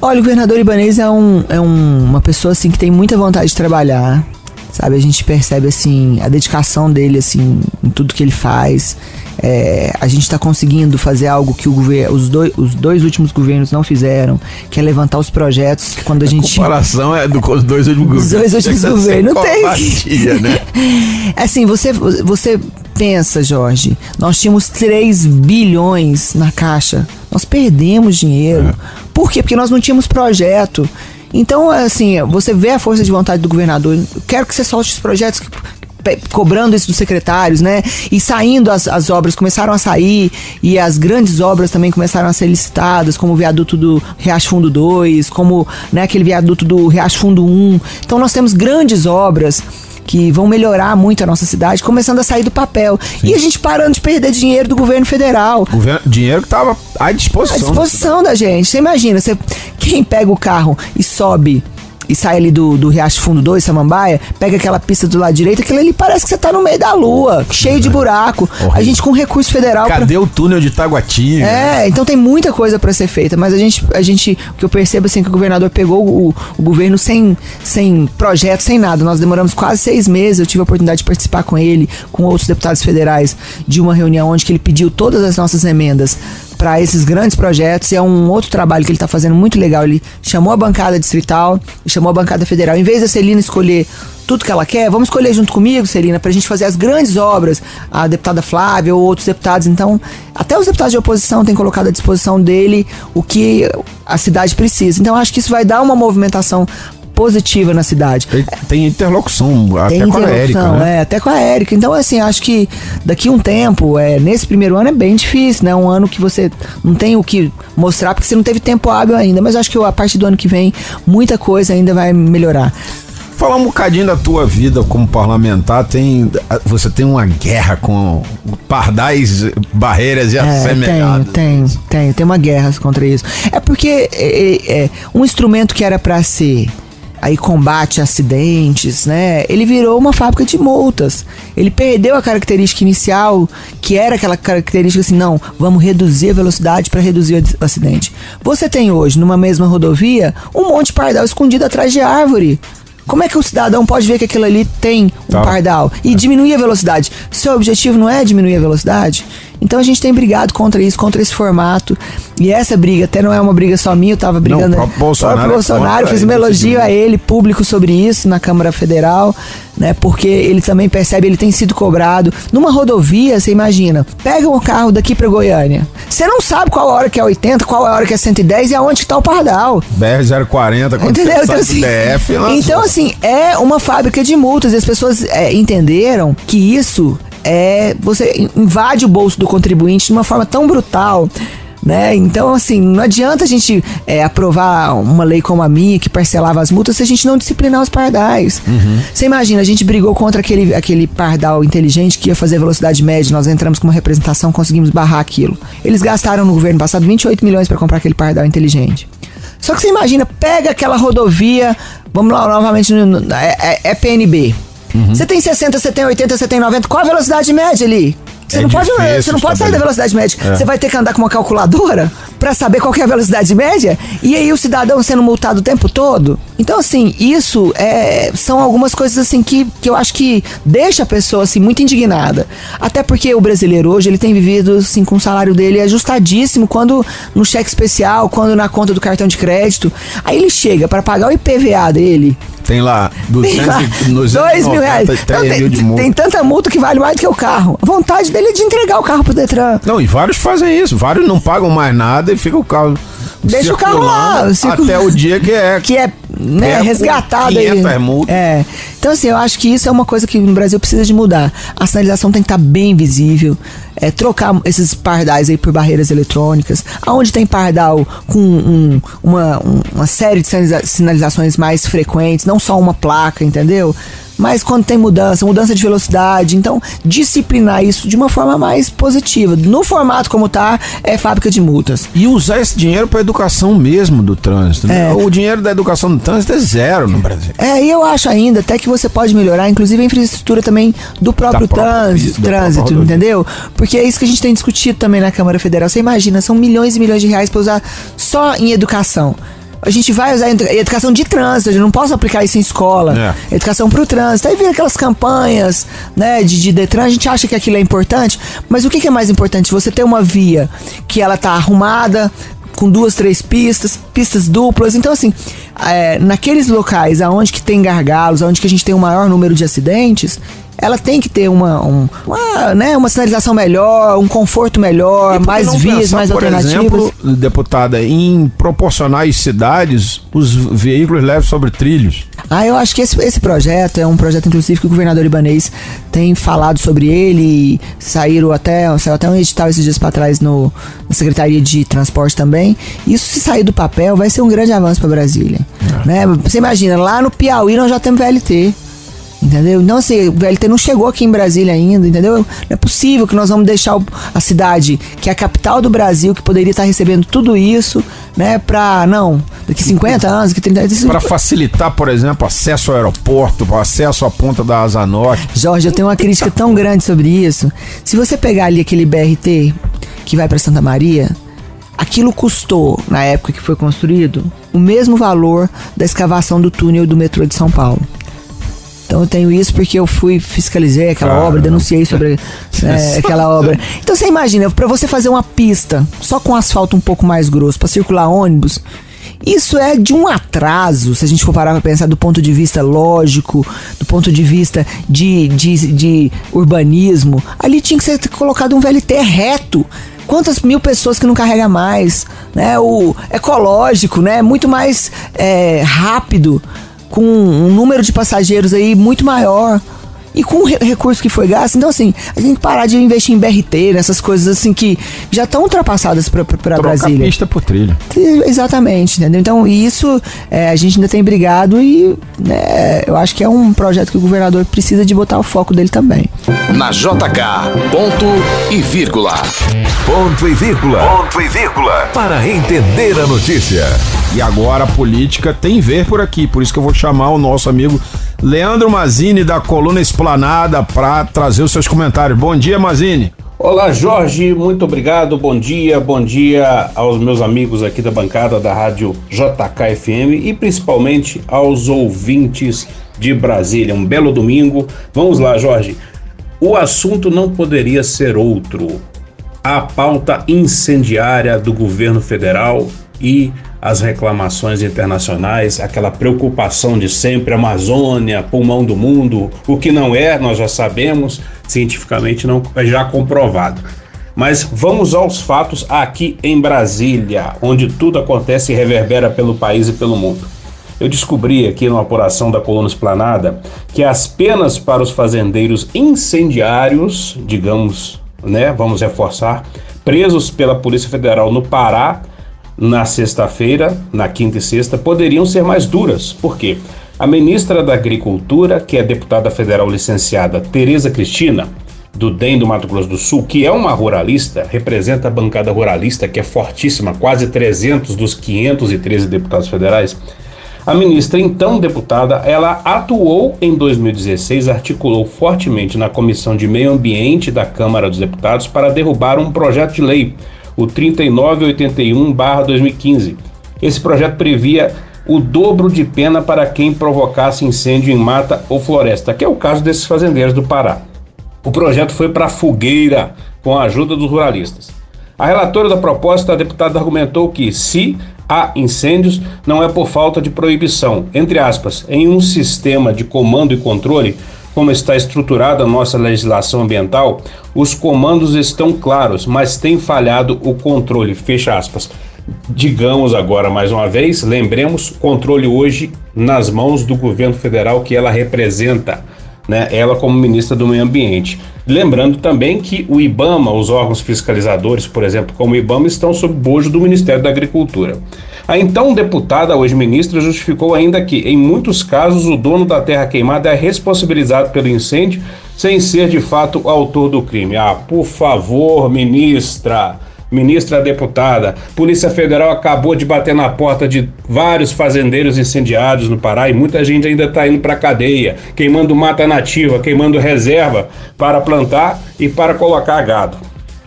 Olha, o governador libanês é, um, é um, uma pessoa assim que tem muita vontade de trabalhar, sabe? A gente percebe assim a dedicação dele assim em tudo que ele faz. É, a gente está conseguindo fazer algo que o governo, os, dois, os dois últimos governos não fizeram, que é levantar os projetos quando a, a gente. A comparação é do, dos dois últimos governos. Os dois (laughs) últimos governos. Não tem. né? (laughs) assim, você, você pensa, Jorge, nós tínhamos 3 bilhões na caixa. Nós perdemos dinheiro. É. Por quê? Porque nós não tínhamos projeto. Então, assim, você vê a força de vontade do governador. quero que você solte os projetos que, cobrando isso dos secretários, né? E saindo as, as obras, começaram a sair, e as grandes obras também começaram a ser licitadas, como o viaduto do Riacho Fundo 2, como né, aquele viaduto do Riacho Fundo 1. Então nós temos grandes obras que vão melhorar muito a nossa cidade, começando a sair do papel. Sim. E a gente parando de perder dinheiro do governo federal. Governo, dinheiro que estava à disposição. À disposição da, da gente. Você imagina, você, quem pega o carro e sobe e sai ali do, do Riacho Fundo 2, Samambaia, pega aquela pista do lado direito, aquilo ali parece que você tá no meio da lua, cheio de buraco. A gente com recurso federal. Cadê pra... o túnel de Taguatinga? É, então tem muita coisa para ser feita, mas a gente, a gente, o que eu percebo assim, que o governador pegou o, o governo sem, sem projeto, sem nada. Nós demoramos quase seis meses, eu tive a oportunidade de participar com ele, com outros deputados federais, de uma reunião onde que ele pediu todas as nossas emendas para esses grandes projetos e é um outro trabalho que ele está fazendo muito legal. Ele chamou a bancada distrital, chamou a bancada federal. Em vez da Celina escolher tudo que ela quer, vamos escolher junto comigo, Celina, para a gente fazer as grandes obras. A deputada Flávia ou outros deputados. Então, até os deputados de oposição têm colocado à disposição dele o que a cidade precisa. Então, acho que isso vai dar uma movimentação positiva na cidade. Tem, tem interlocução tem até interlocução, com a Érica, né? É, até com a Érica. Então, assim, acho que daqui um tempo, é, nesse primeiro ano é bem difícil, né? Um ano que você não tem o que mostrar, porque você não teve tempo hábil ainda. Mas acho que a partir do ano que vem, muita coisa ainda vai melhorar. Falar um bocadinho da tua vida como parlamentar, tem, você tem uma guerra com pardais, barreiras e é, assemelhados. Tem, tem, tem, tem uma guerra contra isso. É porque é, é, um instrumento que era para ser aí combate acidentes, né? Ele virou uma fábrica de multas. Ele perdeu a característica inicial, que era aquela característica assim, não, vamos reduzir a velocidade para reduzir o acidente. Você tem hoje, numa mesma rodovia, um monte de pardal escondido atrás de árvore. Como é que o cidadão pode ver que aquilo ali tem um tá. pardal e é. diminuir a velocidade? Seu objetivo não é diminuir a velocidade? Então a gente tem brigado contra isso, contra esse formato. E essa briga até não é uma briga só minha, eu tava brigando. Não, o próprio Bolsonaro, o Bolsonaro fez um elogio a ele público sobre isso na Câmara Federal, né? Porque ele também percebe, ele tem sido cobrado. Numa rodovia, você imagina, pega um carro daqui para Goiânia. Você não sabe qual a hora que é 80, qual a hora que é 110 e aonde que tá o Pardal. BR-040, quando Entendeu? Então, assim, DF, então, assim, é uma fábrica de multas. E as pessoas é, entenderam que isso é você invade o bolso do contribuinte de uma forma tão brutal. Né? Então, assim, não adianta a gente é, aprovar uma lei como a minha que parcelava as multas se a gente não disciplinar os pardais. Uhum. Você imagina, a gente brigou contra aquele, aquele pardal inteligente que ia fazer velocidade média, nós entramos com uma representação, conseguimos barrar aquilo. Eles gastaram no governo passado 28 milhões para comprar aquele pardal inteligente. Só que você imagina, pega aquela rodovia, vamos lá novamente, é, é, é PNB. Uhum. Você tem 60, você tem 80, você tem 90. Qual a velocidade média ali? Você É não pode, você não pode sair da velocidade média. É. Você vai ter que andar com uma calculadora pra saber qual que é a velocidade média e aí o cidadão sendo multado o tempo todo. Então, assim, isso é, são algumas coisas assim que, que eu acho que deixa a pessoa assim muito indignada. Até porque o brasileiro hoje ele tem vivido assim com o salário dele ajustadíssimo quando no cheque especial, quando na conta do cartão de crédito. Aí ele chega pra pagar o IPVA dele. Tem lá Tem lá 200, dois mil reais. 293 Não, mil de tem, multa. tem tanta multa que vale mais do que o carro. A vontade dele é de entregar o carro pro Detran. Não, e vários fazem isso. Vários não pagam mais nada e fica o carro. Deixa o carro lá, Até o dia que é. (laughs) que é, né, É, resgatado aí. 500 multa. É. Então, assim, eu acho que isso é uma coisa que no Brasil precisa de mudar. A sinalização tem que estar bem visível. É, trocar esses pardais aí por barreiras eletrônicas. Aonde tem pardal com um- uma, um- uma série de sinaliza- sinalizações mais frequentes, não só uma placa, entendeu? Mas quando tem mudança, mudança de velocidade, então disciplinar isso de uma forma mais positiva. No formato como tá, é fábrica de multas. E usar esse dinheiro para educação mesmo do trânsito. né? É. O dinheiro da educação do trânsito é zero no Brasil. É, e eu acho ainda até que você pode melhorar, inclusive a infraestrutura também do próprio Da trânsito, trânsito própria rodovia. entendeu? Porque é isso que a gente tem discutido também na Câmara Federal. Você imagina, são milhões e milhões de reais para usar só em educação. A gente vai usar educação de trânsito, eu não posso aplicar isso em escola. É. Educação para o trânsito. Aí vira aquelas campanhas né, de, de Detran, a gente acha que aquilo é importante, mas o que, que é mais importante? Você ter uma via que ela tá arrumada, com duas, três pistas, pistas duplas. Então, assim, é, naqueles locais aonde que tem gargalos, aonde que a gente tem o maior número de acidentes, ela tem que ter uma, um- uma, né, uma sinalização melhor, um conforto melhor, mais vias, pensar, mais por alternativas. exemplo, deputada, em proporcionar às cidades os veículos leves sobre trilhos. Ah, eu acho que esse, esse projeto é um projeto, inclusive, que o governador Ibanês tem falado sobre ele. E saíram até, saiu até um edital esses dias para trás no, na Secretaria de Transporte também. Isso, se sair do papel, vai ser um grande avanço para Brasília. Né? Você imagina, lá no Piauí nós já temos VLT. Entendeu? Então, assim, o VLT não chegou aqui em Brasília ainda, entendeu? Não é possível que nós vamos deixar a cidade, que é a capital do Brasil, que poderia estar recebendo tudo isso, né, pra, não, daqui 50 anos, daqui 30 anos. Para facilitar, por exemplo, acesso ao aeroporto, acesso à ponta da Asa Norte. Jorge, eu tenho uma crítica tão grande sobre isso. Se você pegar ali aquele BRT que vai para Santa Maria, aquilo custou, na época que foi construído, o mesmo valor da escavação do túnel do metrô de São Paulo. Então eu tenho isso porque eu fui fiscalizei aquela Caramba. obra, denunciei sobre (laughs) é, aquela obra. Então você imagina, para você fazer uma pista só com asfalto um pouco mais grosso para circular ônibus, isso é de um atraso, se a gente for parar pra pensar do ponto de vista lógico, do ponto de vista de, de, de urbanismo. Ali tinha que ser colocado um VLT reto. Quantas mil pessoas que não carrega mais, né? O ecológico, né? Muito mais é, rápido, com um número de passageiros aí muito maior e com o re- recurso que foi gasto. Então, assim, a gente parar de investir em BRT, nessas coisas assim que já estão ultrapassadas para Brasília. pista por trilha. Exatamente, entendeu? Então, isso é, a gente ainda tem brigado e né, eu acho que é um projeto que o governador precisa de botar o foco dele também. Na JK, ponto e vírgula. Ponto e vírgula. Ponto e vírgula. Para entender a notícia. E agora a política tem ver por aqui, por isso que eu vou chamar o nosso amigo Leandro Mazini da Coluna Esplanada para trazer os seus comentários. Bom dia, Mazini. Olá, Jorge, muito obrigado. Bom dia, bom dia aos meus amigos aqui da bancada da Rádio JKFM e principalmente aos ouvintes de Brasília. Um belo domingo. Vamos lá, Jorge. O assunto não poderia ser outro. A pauta incendiária do governo federal e as reclamações internacionais, aquela preocupação de sempre, Amazônia, pulmão do mundo, o que não é, nós já sabemos, cientificamente não é já comprovado. Mas vamos aos fatos aqui em Brasília, onde tudo acontece e reverbera pelo país e pelo mundo. Eu descobri aqui numa apuração da coluna esplanada que as penas para os fazendeiros incendiários, digamos, né, vamos reforçar, presos pela Polícia Federal no Pará na sexta-feira, na quinta e sexta, poderiam ser mais duras. Por quê? A ministra da Agricultura, que é deputada federal licenciada Tereza Cristina, do DEM do Mato Grosso do Sul, que é uma ruralista, representa a bancada ruralista, que é fortíssima, quase 300 dos 513 deputados federais, A ministra, então deputada, ela atuou em 2016, articulou fortemente na Comissão de Meio Ambiente da Câmara dos Deputados para derrubar um projeto de lei, o 3981-2015. Esse projeto previa o dobro de pena para quem provocasse incêndio em mata ou floresta, que é o caso desses fazendeiros do Pará. O projeto foi para a fogueira com a ajuda dos ruralistas. A relatora da proposta, a deputada, argumentou que, se há incêndios, não é por falta de proibição. Entre aspas, em um sistema de comando e controle, como está estruturada a nossa legislação ambiental, os comandos estão claros, mas tem falhado o controle. Fecha aspas. Digamos agora mais uma vez, lembremos, controle hoje nas mãos do governo federal que ela representa né, ela como ministra do Meio Ambiente. Lembrando também que o IBAMA, os órgãos fiscalizadores, por exemplo, como o IBAMA, estão sob bojo do Ministério da Agricultura. A então deputada, hoje ministra, justificou ainda que, em muitos casos, o dono da terra queimada é responsabilizado pelo incêndio sem ser de fato o autor do crime. Ah, por favor, ministra ministra deputada. Polícia Federal acabou de bater na porta de vários fazendeiros incendiados no Pará e muita gente ainda está indo para cadeia, queimando mata nativa, queimando reserva para plantar e para colocar gado.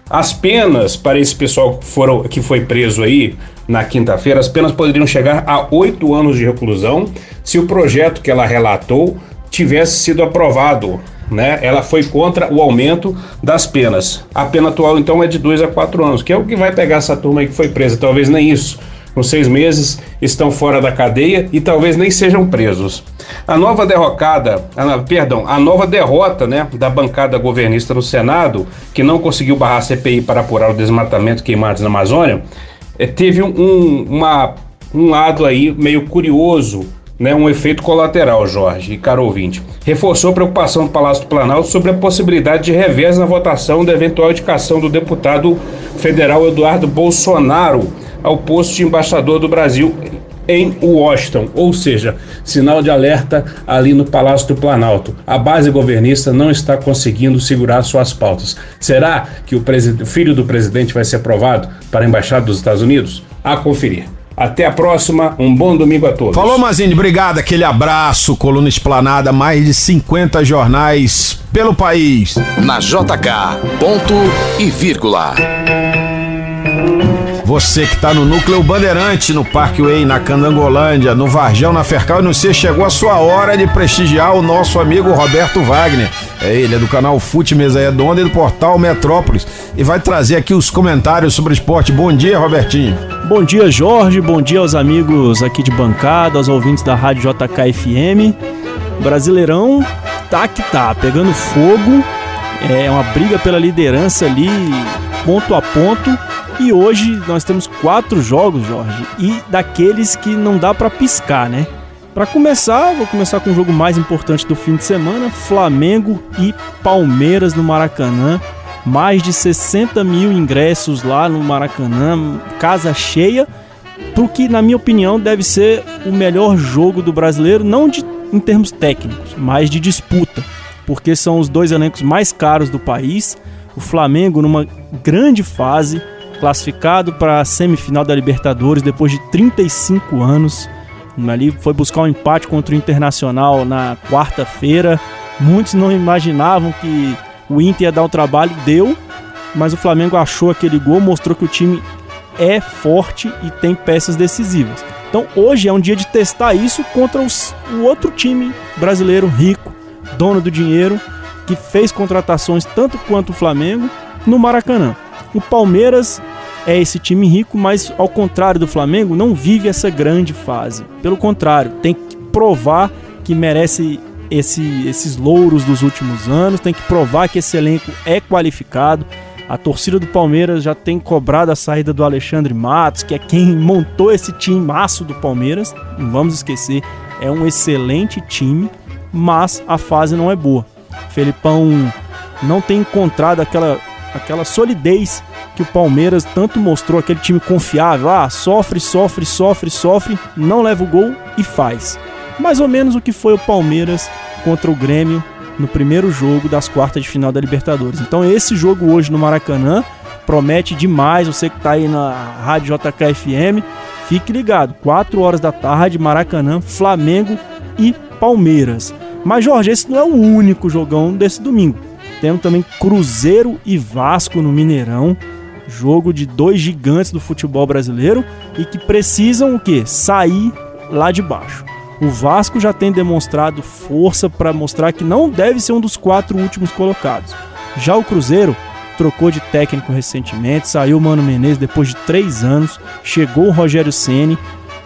As penas para esse pessoal que, foram, que foi preso aí na quinta-feira, as penas poderiam chegar a oito anos de reclusão se o projeto que ela relatou tivesse sido aprovado né? Ela foi contra o aumento das penas. A pena atual, então, é de 2 a 4 anos, que é o que vai pegar essa turma aí que foi presa. Talvez nem isso. Com seis meses estão fora da cadeia e talvez nem sejam presos. A nova derrocada, a, perdão, a nova derrota né, da bancada governista no Senado, que não conseguiu barrar a CPI para apurar o desmatamento queimados na Amazônia, é, teve um, uma, um lado aí meio curioso né, um efeito colateral, Jorge e caro ouvinte. Reforçou a preocupação do Palácio do Planalto sobre a possibilidade de revés na votação da eventual indicação do deputado federal Eduardo Bolsonaro ao posto de embaixador do Brasil em Washington, ou seja, sinal de alerta ali no Palácio do Planalto. A base governista não está conseguindo segurar suas pautas. Será que o, o filho do presidente vai ser aprovado para a embaixada dos Estados Unidos? A conferir. Até a próxima, um bom domingo a todos. Falou, Mazine, obrigado. Aquele abraço, coluna esplanada, mais de 50 jornais pelo país. Na JK, ponto e vírgula. Você que está no Núcleo Bandeirante, no Parkway, na Candangolândia, no Varjão, na Fercal e no C, chegou a sua hora de prestigiar o nosso amigo Roberto Wagner. É ele, é do canal Fute Mesa Redonda e do portal Metrópolis. E vai trazer aqui os comentários sobre esporte. Bom dia, Robertinho. Bom dia, Jorge. Bom dia aos amigos aqui de bancada, aos ouvintes da Rádio JKFM. Brasileirão tá que tá, pegando fogo. É uma briga pela liderança ali, ponto a ponto e hoje nós temos quatro jogos, Jorge, e daqueles que não dá para piscar, né? Para começar, vou começar com o jogo mais importante do fim de semana: Flamengo e Palmeiras no Maracanã. Mais de 60 mil ingressos lá no Maracanã, casa cheia, porque, na minha opinião, deve ser o melhor jogo do brasileiro, não de, em termos técnicos, mas de disputa, porque são os dois elencos mais caros do país. O Flamengo numa grande fase, classificado para a semifinal da Libertadores depois de 35 anos. Ali foi buscar um empate contra o Internacional na quarta-feira. Muitos não imaginavam que o Inter ia dar o trabalho, deu, mas o Flamengo achou aquele gol, mostrou que o time é forte e tem peças decisivas. Então hoje é um dia de testar isso contra os, o outro time brasileiro rico, dono do dinheiro, que fez contratações tanto quanto o Flamengo no Maracanã. O Palmeiras é esse time rico, mas ao contrário do Flamengo, não vive essa grande fase. Pelo contrário, tem que provar que merece esse, esses louros dos últimos anos, tem que provar que esse elenco é qualificado. A torcida do Palmeiras já tem cobrado a saída do Alexandre Matos, que é quem montou esse time maço do Palmeiras. Não vamos esquecer, é um excelente time, mas a fase não é boa. Felipão não tem encontrado aquela, aquela solidez que o Palmeiras tanto mostrou aquele time confiável, ah, sofre, sofre, sofre, sofre, não leva o gol e faz. Mais ou menos o que foi o Palmeiras contra o Grêmio no primeiro jogo das quartas de final da Libertadores. Então esse jogo hoje no Maracanã promete demais, você que está aí na Rádio JKFM, Fique ligado, 4 horas da tarde, Maracanã, Flamengo e Palmeiras. Mas Jorge, esse não é o único jogão desse domingo. Temos também Cruzeiro e Vasco no Mineirão, jogo de dois gigantes do futebol brasileiro e que precisam o quê? Sair lá de baixo. O Vasco já tem demonstrado força para mostrar que não deve ser um dos quatro últimos colocados. Já o Cruzeiro trocou de técnico recentemente, saiu o Mano Menezes depois de três anos, chegou o Rogério Ceni,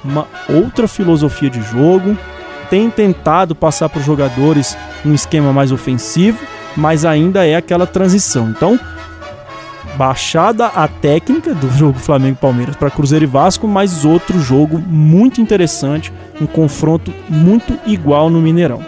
uma outra filosofia de jogo, tem tentado passar para os jogadores um esquema mais ofensivo, mas ainda é aquela transição. Então, baixada a técnica do (laughs) jogo Flamengo Palmeiras para Cruzeiro e Vasco, mas outro jogo muito interessante, um confronto muito igual no Mineirão.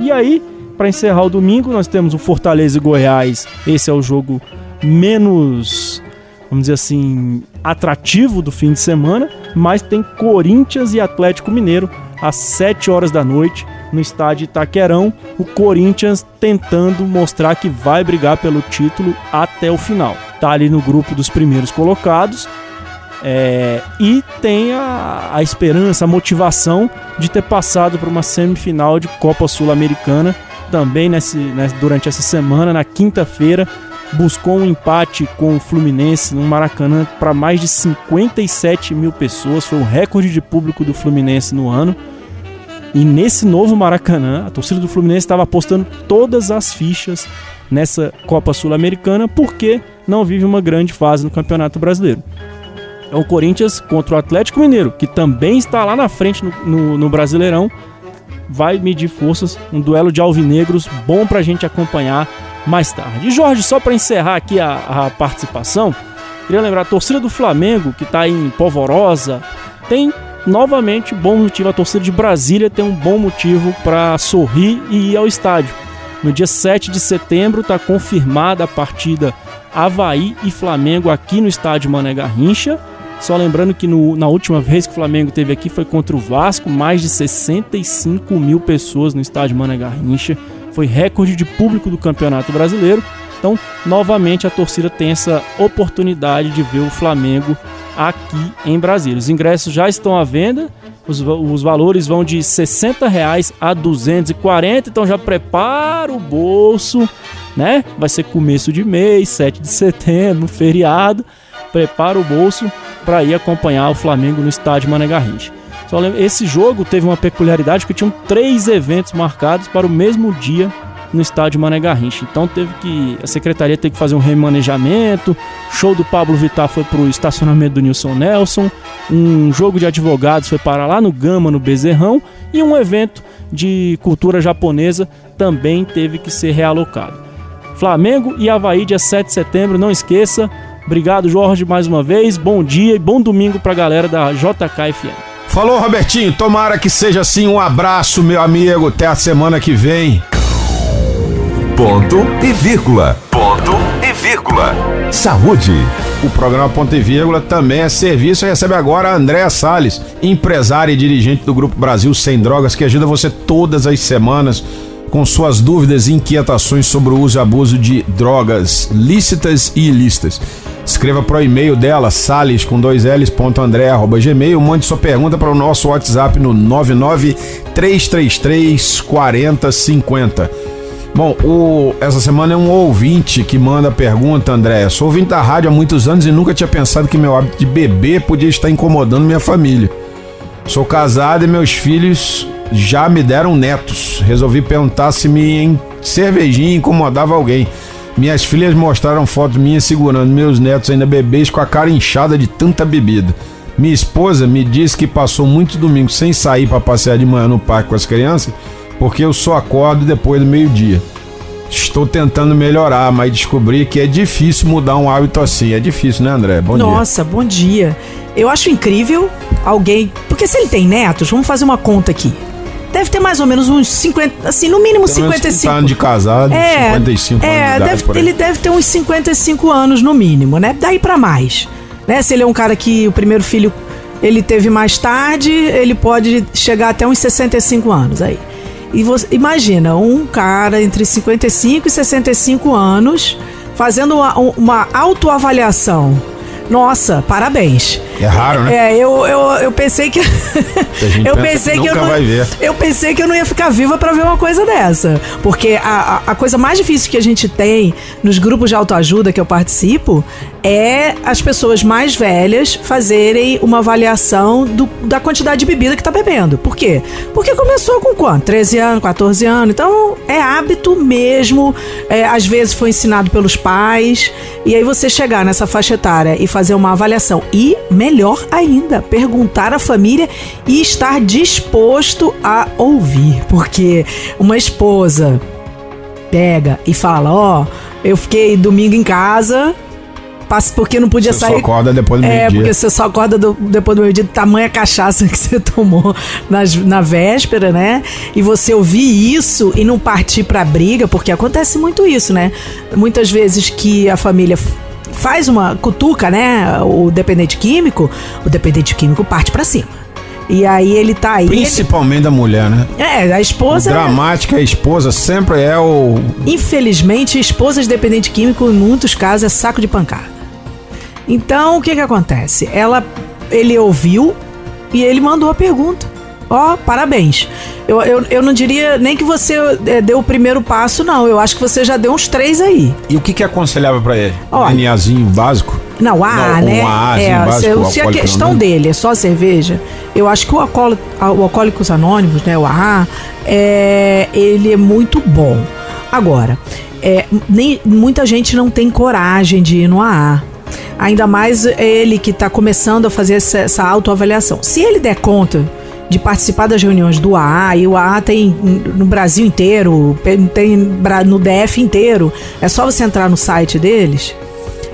E aí, para encerrar o domingo, nós temos o Fortaleza e Goiás. Esse é o jogo menos, vamos dizer assim, atrativo do fim de semana, mas tem Corinthians e Atlético Mineiro às 7 horas da noite no estádio Itaquerão, o Corinthians tentando mostrar que vai brigar pelo título até o final. Tá ali no grupo dos primeiros colocados. É, e tem a, a, esperança, a motivação de ter passado para uma semifinal de Copa Sul-Americana também nesse, nesse, durante essa semana, na quinta-feira, buscou um empate com o Fluminense no Maracanã para mais de 57 mil pessoas, foi o recorde de público do Fluminense no ano. E nesse novo Maracanã, a torcida do Fluminense estava apostando todas as fichas nessa Copa Sul-Americana porque não vive uma grande fase no Campeonato Brasileiro. É o Corinthians contra o Atlético Mineiro, que também está lá na frente no, no, no Brasileirão. Vai medir forças, um duelo de alvinegros bom para a gente acompanhar mais tarde. E Jorge, só para encerrar aqui a, a participação, queria lembrar a torcida do Flamengo, que está em Polvorosa, tem novamente bom motivo. A torcida de Brasília tem um bom motivo para sorrir e ir ao estádio. No dia 7 de setembro está confirmada a partida Havaí e Flamengo aqui no estádio Mané Garrincha. Só lembrando que no, na última vez que o Flamengo teve aqui foi contra o Vasco, mais de 65 mil pessoas no estádio Mané Garrincha. Foi recorde de público do Campeonato Brasileiro. Então, novamente, a torcida tem essa oportunidade de ver o Flamengo aqui em Brasília. Os ingressos já estão à venda, os, os valores vão de 60 reais a 240, então já prepara o bolso, né? Vai ser começo de mês, 7 de setembro, (laughs) feriado. Prepara o bolso para ir acompanhar o Flamengo no estádio Mané Garrincha. Esse jogo teve uma peculiaridade que tinham três eventos marcados para o mesmo dia no estádio Mané Garrincha. Então teve que a secretaria teve que fazer um remanejamento. Show do Pablo Vittar foi pro estacionamento do Nilson Nelson. Um jogo de advogados foi para lá no Gama, no Bezerrão, e um evento de cultura japonesa também teve que ser realocado. Flamengo e Havaí, dia 7 de setembro, não esqueça. Obrigado, Jorge, mais uma vez. Bom dia e bom domingo pra galera da JKFM. Falou, Robertinho. Tomara que seja assim. Um abraço, meu amigo. Até a semana que vem. Ponto e vírgula. Ponto e vírgula. Saúde. O programa Ponto e Vírgula também é serviço e recebe agora a Andréa Salles, empresária e dirigente do Grupo Brasil Sem Drogas, que ajuda você todas as semanas com suas dúvidas e inquietações sobre o uso e abuso de drogas lícitas e ilícitas. Escreva para o e-mail dela, sales com dois L's, ponto André, arroba gmail, mande sua pergunta para o nosso WhatsApp no 99333 4050. Bom, o, essa semana é um ouvinte que manda pergunta, André. Sou ouvinte da rádio há muitos anos e nunca tinha pensado que meu hábito de beber podia estar incomodando minha família. Sou casado e meus filhos já me deram netos. Resolvi perguntar se me cervejinha incomodava alguém. Minhas filhas mostraram fotos minhas segurando meus netos ainda bebês com a cara inchada de tanta bebida. Minha esposa me disse que passou muitos domingos sem sair para passear de manhã no parque com as crianças porque eu só acordo depois do meio-dia. Estou tentando melhorar, mas descobri que é difícil mudar um hábito assim. É difícil, né, André? Bom Nossa, dia. Nossa, bom dia. Eu acho incrível alguém. Porque se ele tem netos, vamos fazer uma conta aqui. Deve ter mais ou menos uns 50, assim, no mínimo Pelo 55 anos de casado, é, 55 é, anos. De deve, ele deve ter uns 55 anos no mínimo, né? Daí para mais. Né? Se ele é um cara que o primeiro filho ele teve mais tarde, ele pode chegar até uns 65 anos aí. E você imagina, um cara entre 55 e 65 anos fazendo uma, uma autoavaliação. Nossa, parabéns. É raro, né? É, eu, eu, eu pensei que. (laughs) eu pensei que, que eu não. Eu pensei que eu não ia ficar viva para ver uma coisa dessa. Porque a, a, a, coisa mais difícil que a gente tem nos grupos de autoajuda que eu participo é as pessoas mais velhas fazerem uma avaliação do, da quantidade de bebida que tá bebendo. Por quê? Porque começou com quanto? 13 anos, 14 anos. Então é hábito mesmo. É, às vezes foi ensinado pelos pais. E aí você chegar nessa faixa etária e fazer uma avaliação. E, melhor ainda, perguntar à família e estar disposto a ouvir. Porque uma esposa pega e fala: Ó, oh, eu fiquei domingo em casa porque não podia você sair. Você só acorda depois do é, meio-dia. É, porque você só acorda do, depois do meio-dia, tamanha cachaça (laughs) que você tomou nas, na véspera, né? E você ouvir isso e não partir pra briga, porque acontece muito isso, né? Muitas vezes que a família faz uma cutuca, né? O dependente químico, o dependente químico parte para cima. E aí ele tá aí. Principalmente ele... a mulher, né? É, a esposa. O dramática, a esposa sempre é o. Infelizmente, a esposa de dependente químico, em muitos casos, é saco de pancada. Então, o que que acontece? Ela, ele ouviu e ele mandou a pergunta. Ó, oh, parabéns. Eu, eu, eu não diria nem que você é, deu o primeiro passo, não. Eu acho que você já deu uns três aí. E o que que aconselhava para ele? Olha, NAzinho básico? Não, A, não, né? Um A, é, básico, se, se a questão dele é só cerveja, eu acho que o, alcoólico, o Alcoólicos Anônimos, né, o AA, é, ele é muito bom. Agora, é, nem, muita gente não tem coragem de ir no AA. Ainda mais ele que está começando a fazer essa, essa autoavaliação. Se ele der conta de participar das reuniões do AA, e o AA tem no Brasil inteiro, tem no DF inteiro, é só você entrar no site deles,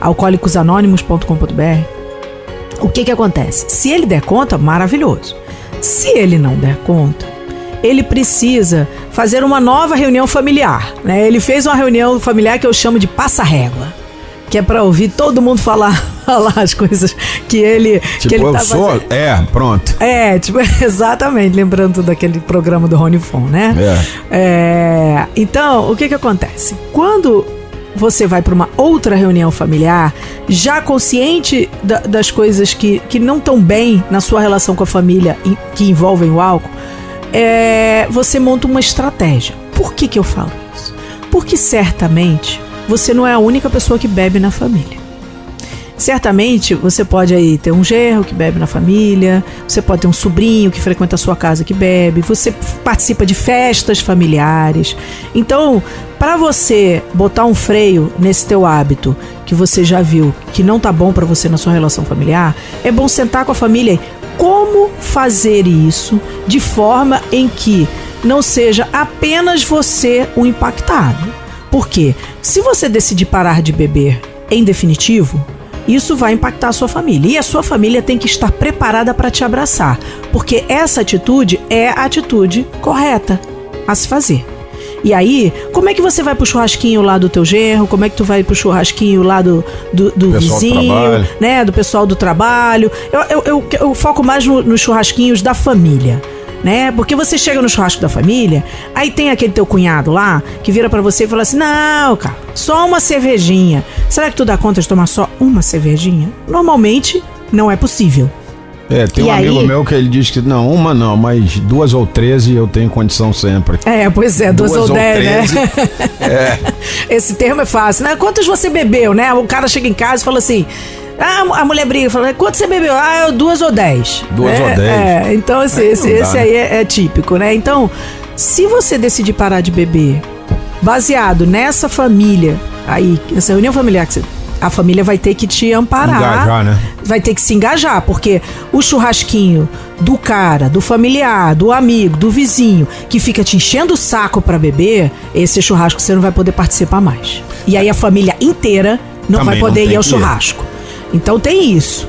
alcoólicosanônimos.com.br. O que que acontece? Se ele der conta, maravilhoso. Se ele não der conta, ele precisa fazer uma nova reunião familiar. Né? Ele fez uma reunião familiar que eu chamo de passa-régua que é para ouvir todo mundo falar, (laughs) falar as coisas que ele tipo, que ele eu tá sou, fazendo. é, pronto. É, tipo, (laughs) exatamente, lembrando daquele programa do Rony Fon, né? É. é. Então, o que que acontece? Quando você vai para uma outra reunião familiar, já consciente da, das coisas que, que não estão bem na sua relação com a família que envolvem o álcool, é, você monta uma estratégia. Por que, que eu falo isso? Porque certamente você não é a única pessoa que bebe na família. Certamente você pode aí ter um gerro que bebe na família, você pode ter um sobrinho que frequenta a sua casa que bebe, você participa de festas familiares. Então, para você botar um freio nesse teu hábito que você já viu que não tá bom para você na sua relação familiar, é bom sentar com a família e como fazer isso de forma em que não seja apenas você o impactado por quê? Se você decidir parar de beber em definitivo, isso vai impactar a sua família. E a sua família tem que estar preparada para te abraçar, porque essa atitude é a atitude correta a se fazer. E aí, como é que você vai pro churrasquinho lá do teu genro? Como é que tu vai pro churrasquinho lá do, do, do vizinho, do né? Do pessoal do trabalho. Eu, eu, eu, eu foco mais no, nos churrasquinhos da família né? Porque você chega no churrasco da família, aí tem aquele teu cunhado lá que vira para você e fala assim: "Não, cara, só uma cervejinha. Será que tu dá conta de tomar só uma cervejinha?" Normalmente não é possível. É, tem e um aí... amigo meu que ele diz que não, uma não, mas duas ou treze eu tenho condição sempre. É, pois é, duas, duas ou, ou dez, né? (laughs) É. Esse termo é fácil, né? Quantas você bebeu, né? O cara chega em casa e fala assim: ah, a mulher briga, fala, quanto você bebeu? Ah, duas ou dez. Duas é, ou dez. É, então esse, aí, esse, esse aí é, é, típico, né? Então, se você decidir parar de beber, baseado nessa família, aí, nessa reunião familiar que você a família vai ter que te amparar. Engajar, né? Vai ter que se engajar, porque o churrasquinho do cara, do familiar, do amigo, do vizinho, que fica te enchendo o saco para beber, esse churrasco você não vai poder participar mais. E aí a família inteira não Também vai poder ir ao churrasco. Então tem isso.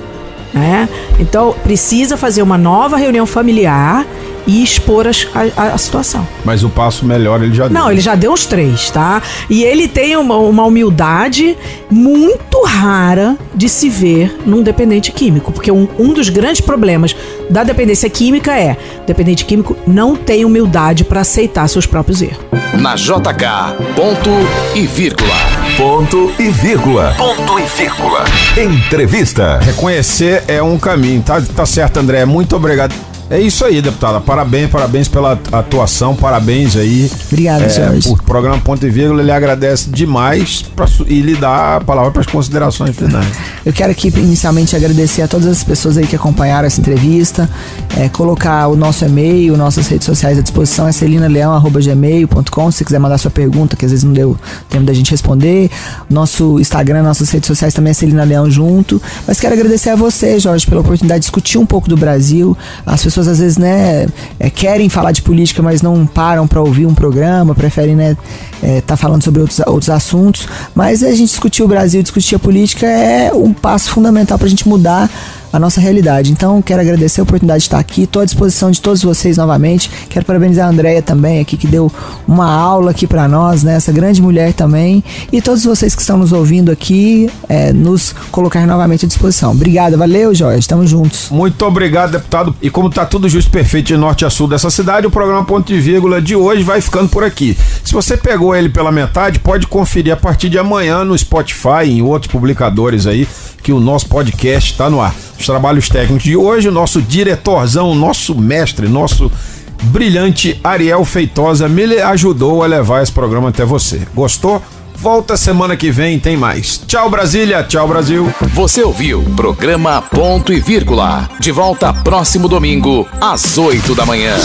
Né? Então precisa fazer uma nova reunião familiar e expor as, a, a, situação. Mas o passo melhor ele já deu. Não, ele já deu os três, tá? E ele tem uma, uma humildade muito rara de se ver num dependente químico, porque um, um dos grandes problemas da dependência química é o dependente químico não tem humildade para aceitar seus próprios erros. Na JK, ponto e vírgula. Ponto e vírgula. Ponto e vírgula. Entrevista. Reconhecer é um caminho, tá, tá certo, André? Muito obrigado. É isso aí, deputada. Parabéns, parabéns pela atuação, parabéns aí. Obrigada, é, Jorge. Por programa Ponto e Vírgula, ele agradece demais pra, e lhe dá a palavra para as considerações finais. Eu quero aqui inicialmente agradecer a todas as pessoas aí que acompanharam essa entrevista, é, colocar o nosso e-mail, nossas redes sociais à disposição, é celinaleão.gmail.com, se quiser mandar sua pergunta, que às vezes não deu tempo da gente responder. Nosso Instagram, nossas redes sociais também é Celina Leão junto. Mas quero agradecer a você, Jorge, pela oportunidade de discutir um pouco do Brasil. As pessoas pessoas às vezes, né, é, querem falar de política, mas não param para ouvir um programa, preferem, né, é, tá falando sobre outros, outros assuntos. Mas a gente discutir o Brasil, discutir a política é um passo fundamental para a gente mudar a nossa realidade. Então, quero agradecer a oportunidade de estar aqui. Estou à disposição de todos vocês novamente. Quero parabenizar a Andréia também aqui, que deu uma aula aqui para nós, né? Essa grande mulher também. E todos vocês que estão nos ouvindo aqui, é, nos colocar novamente à disposição. Obrigada, valeu, Jorge. Estamos juntos. Muito obrigado, deputado. E como está tudo justo perfeito de norte a sul dessa cidade, o programa Ponto de Vírgula de hoje vai ficando por aqui. Se você pegou ele pela metade, pode conferir a partir de amanhã no Spotify e em outros publicadores aí que o nosso podcast está no ar. Os trabalhos técnicos de hoje, o nosso diretorzão, o nosso mestre, nosso brilhante Ariel Feitosa me ajudou a levar esse programa até você. Gostou? Volta semana que vem, tem mais. Tchau Brasília, tchau Brasil. Você ouviu programa Ponto e Vírgula. De volta próximo domingo, às 8 da manhã.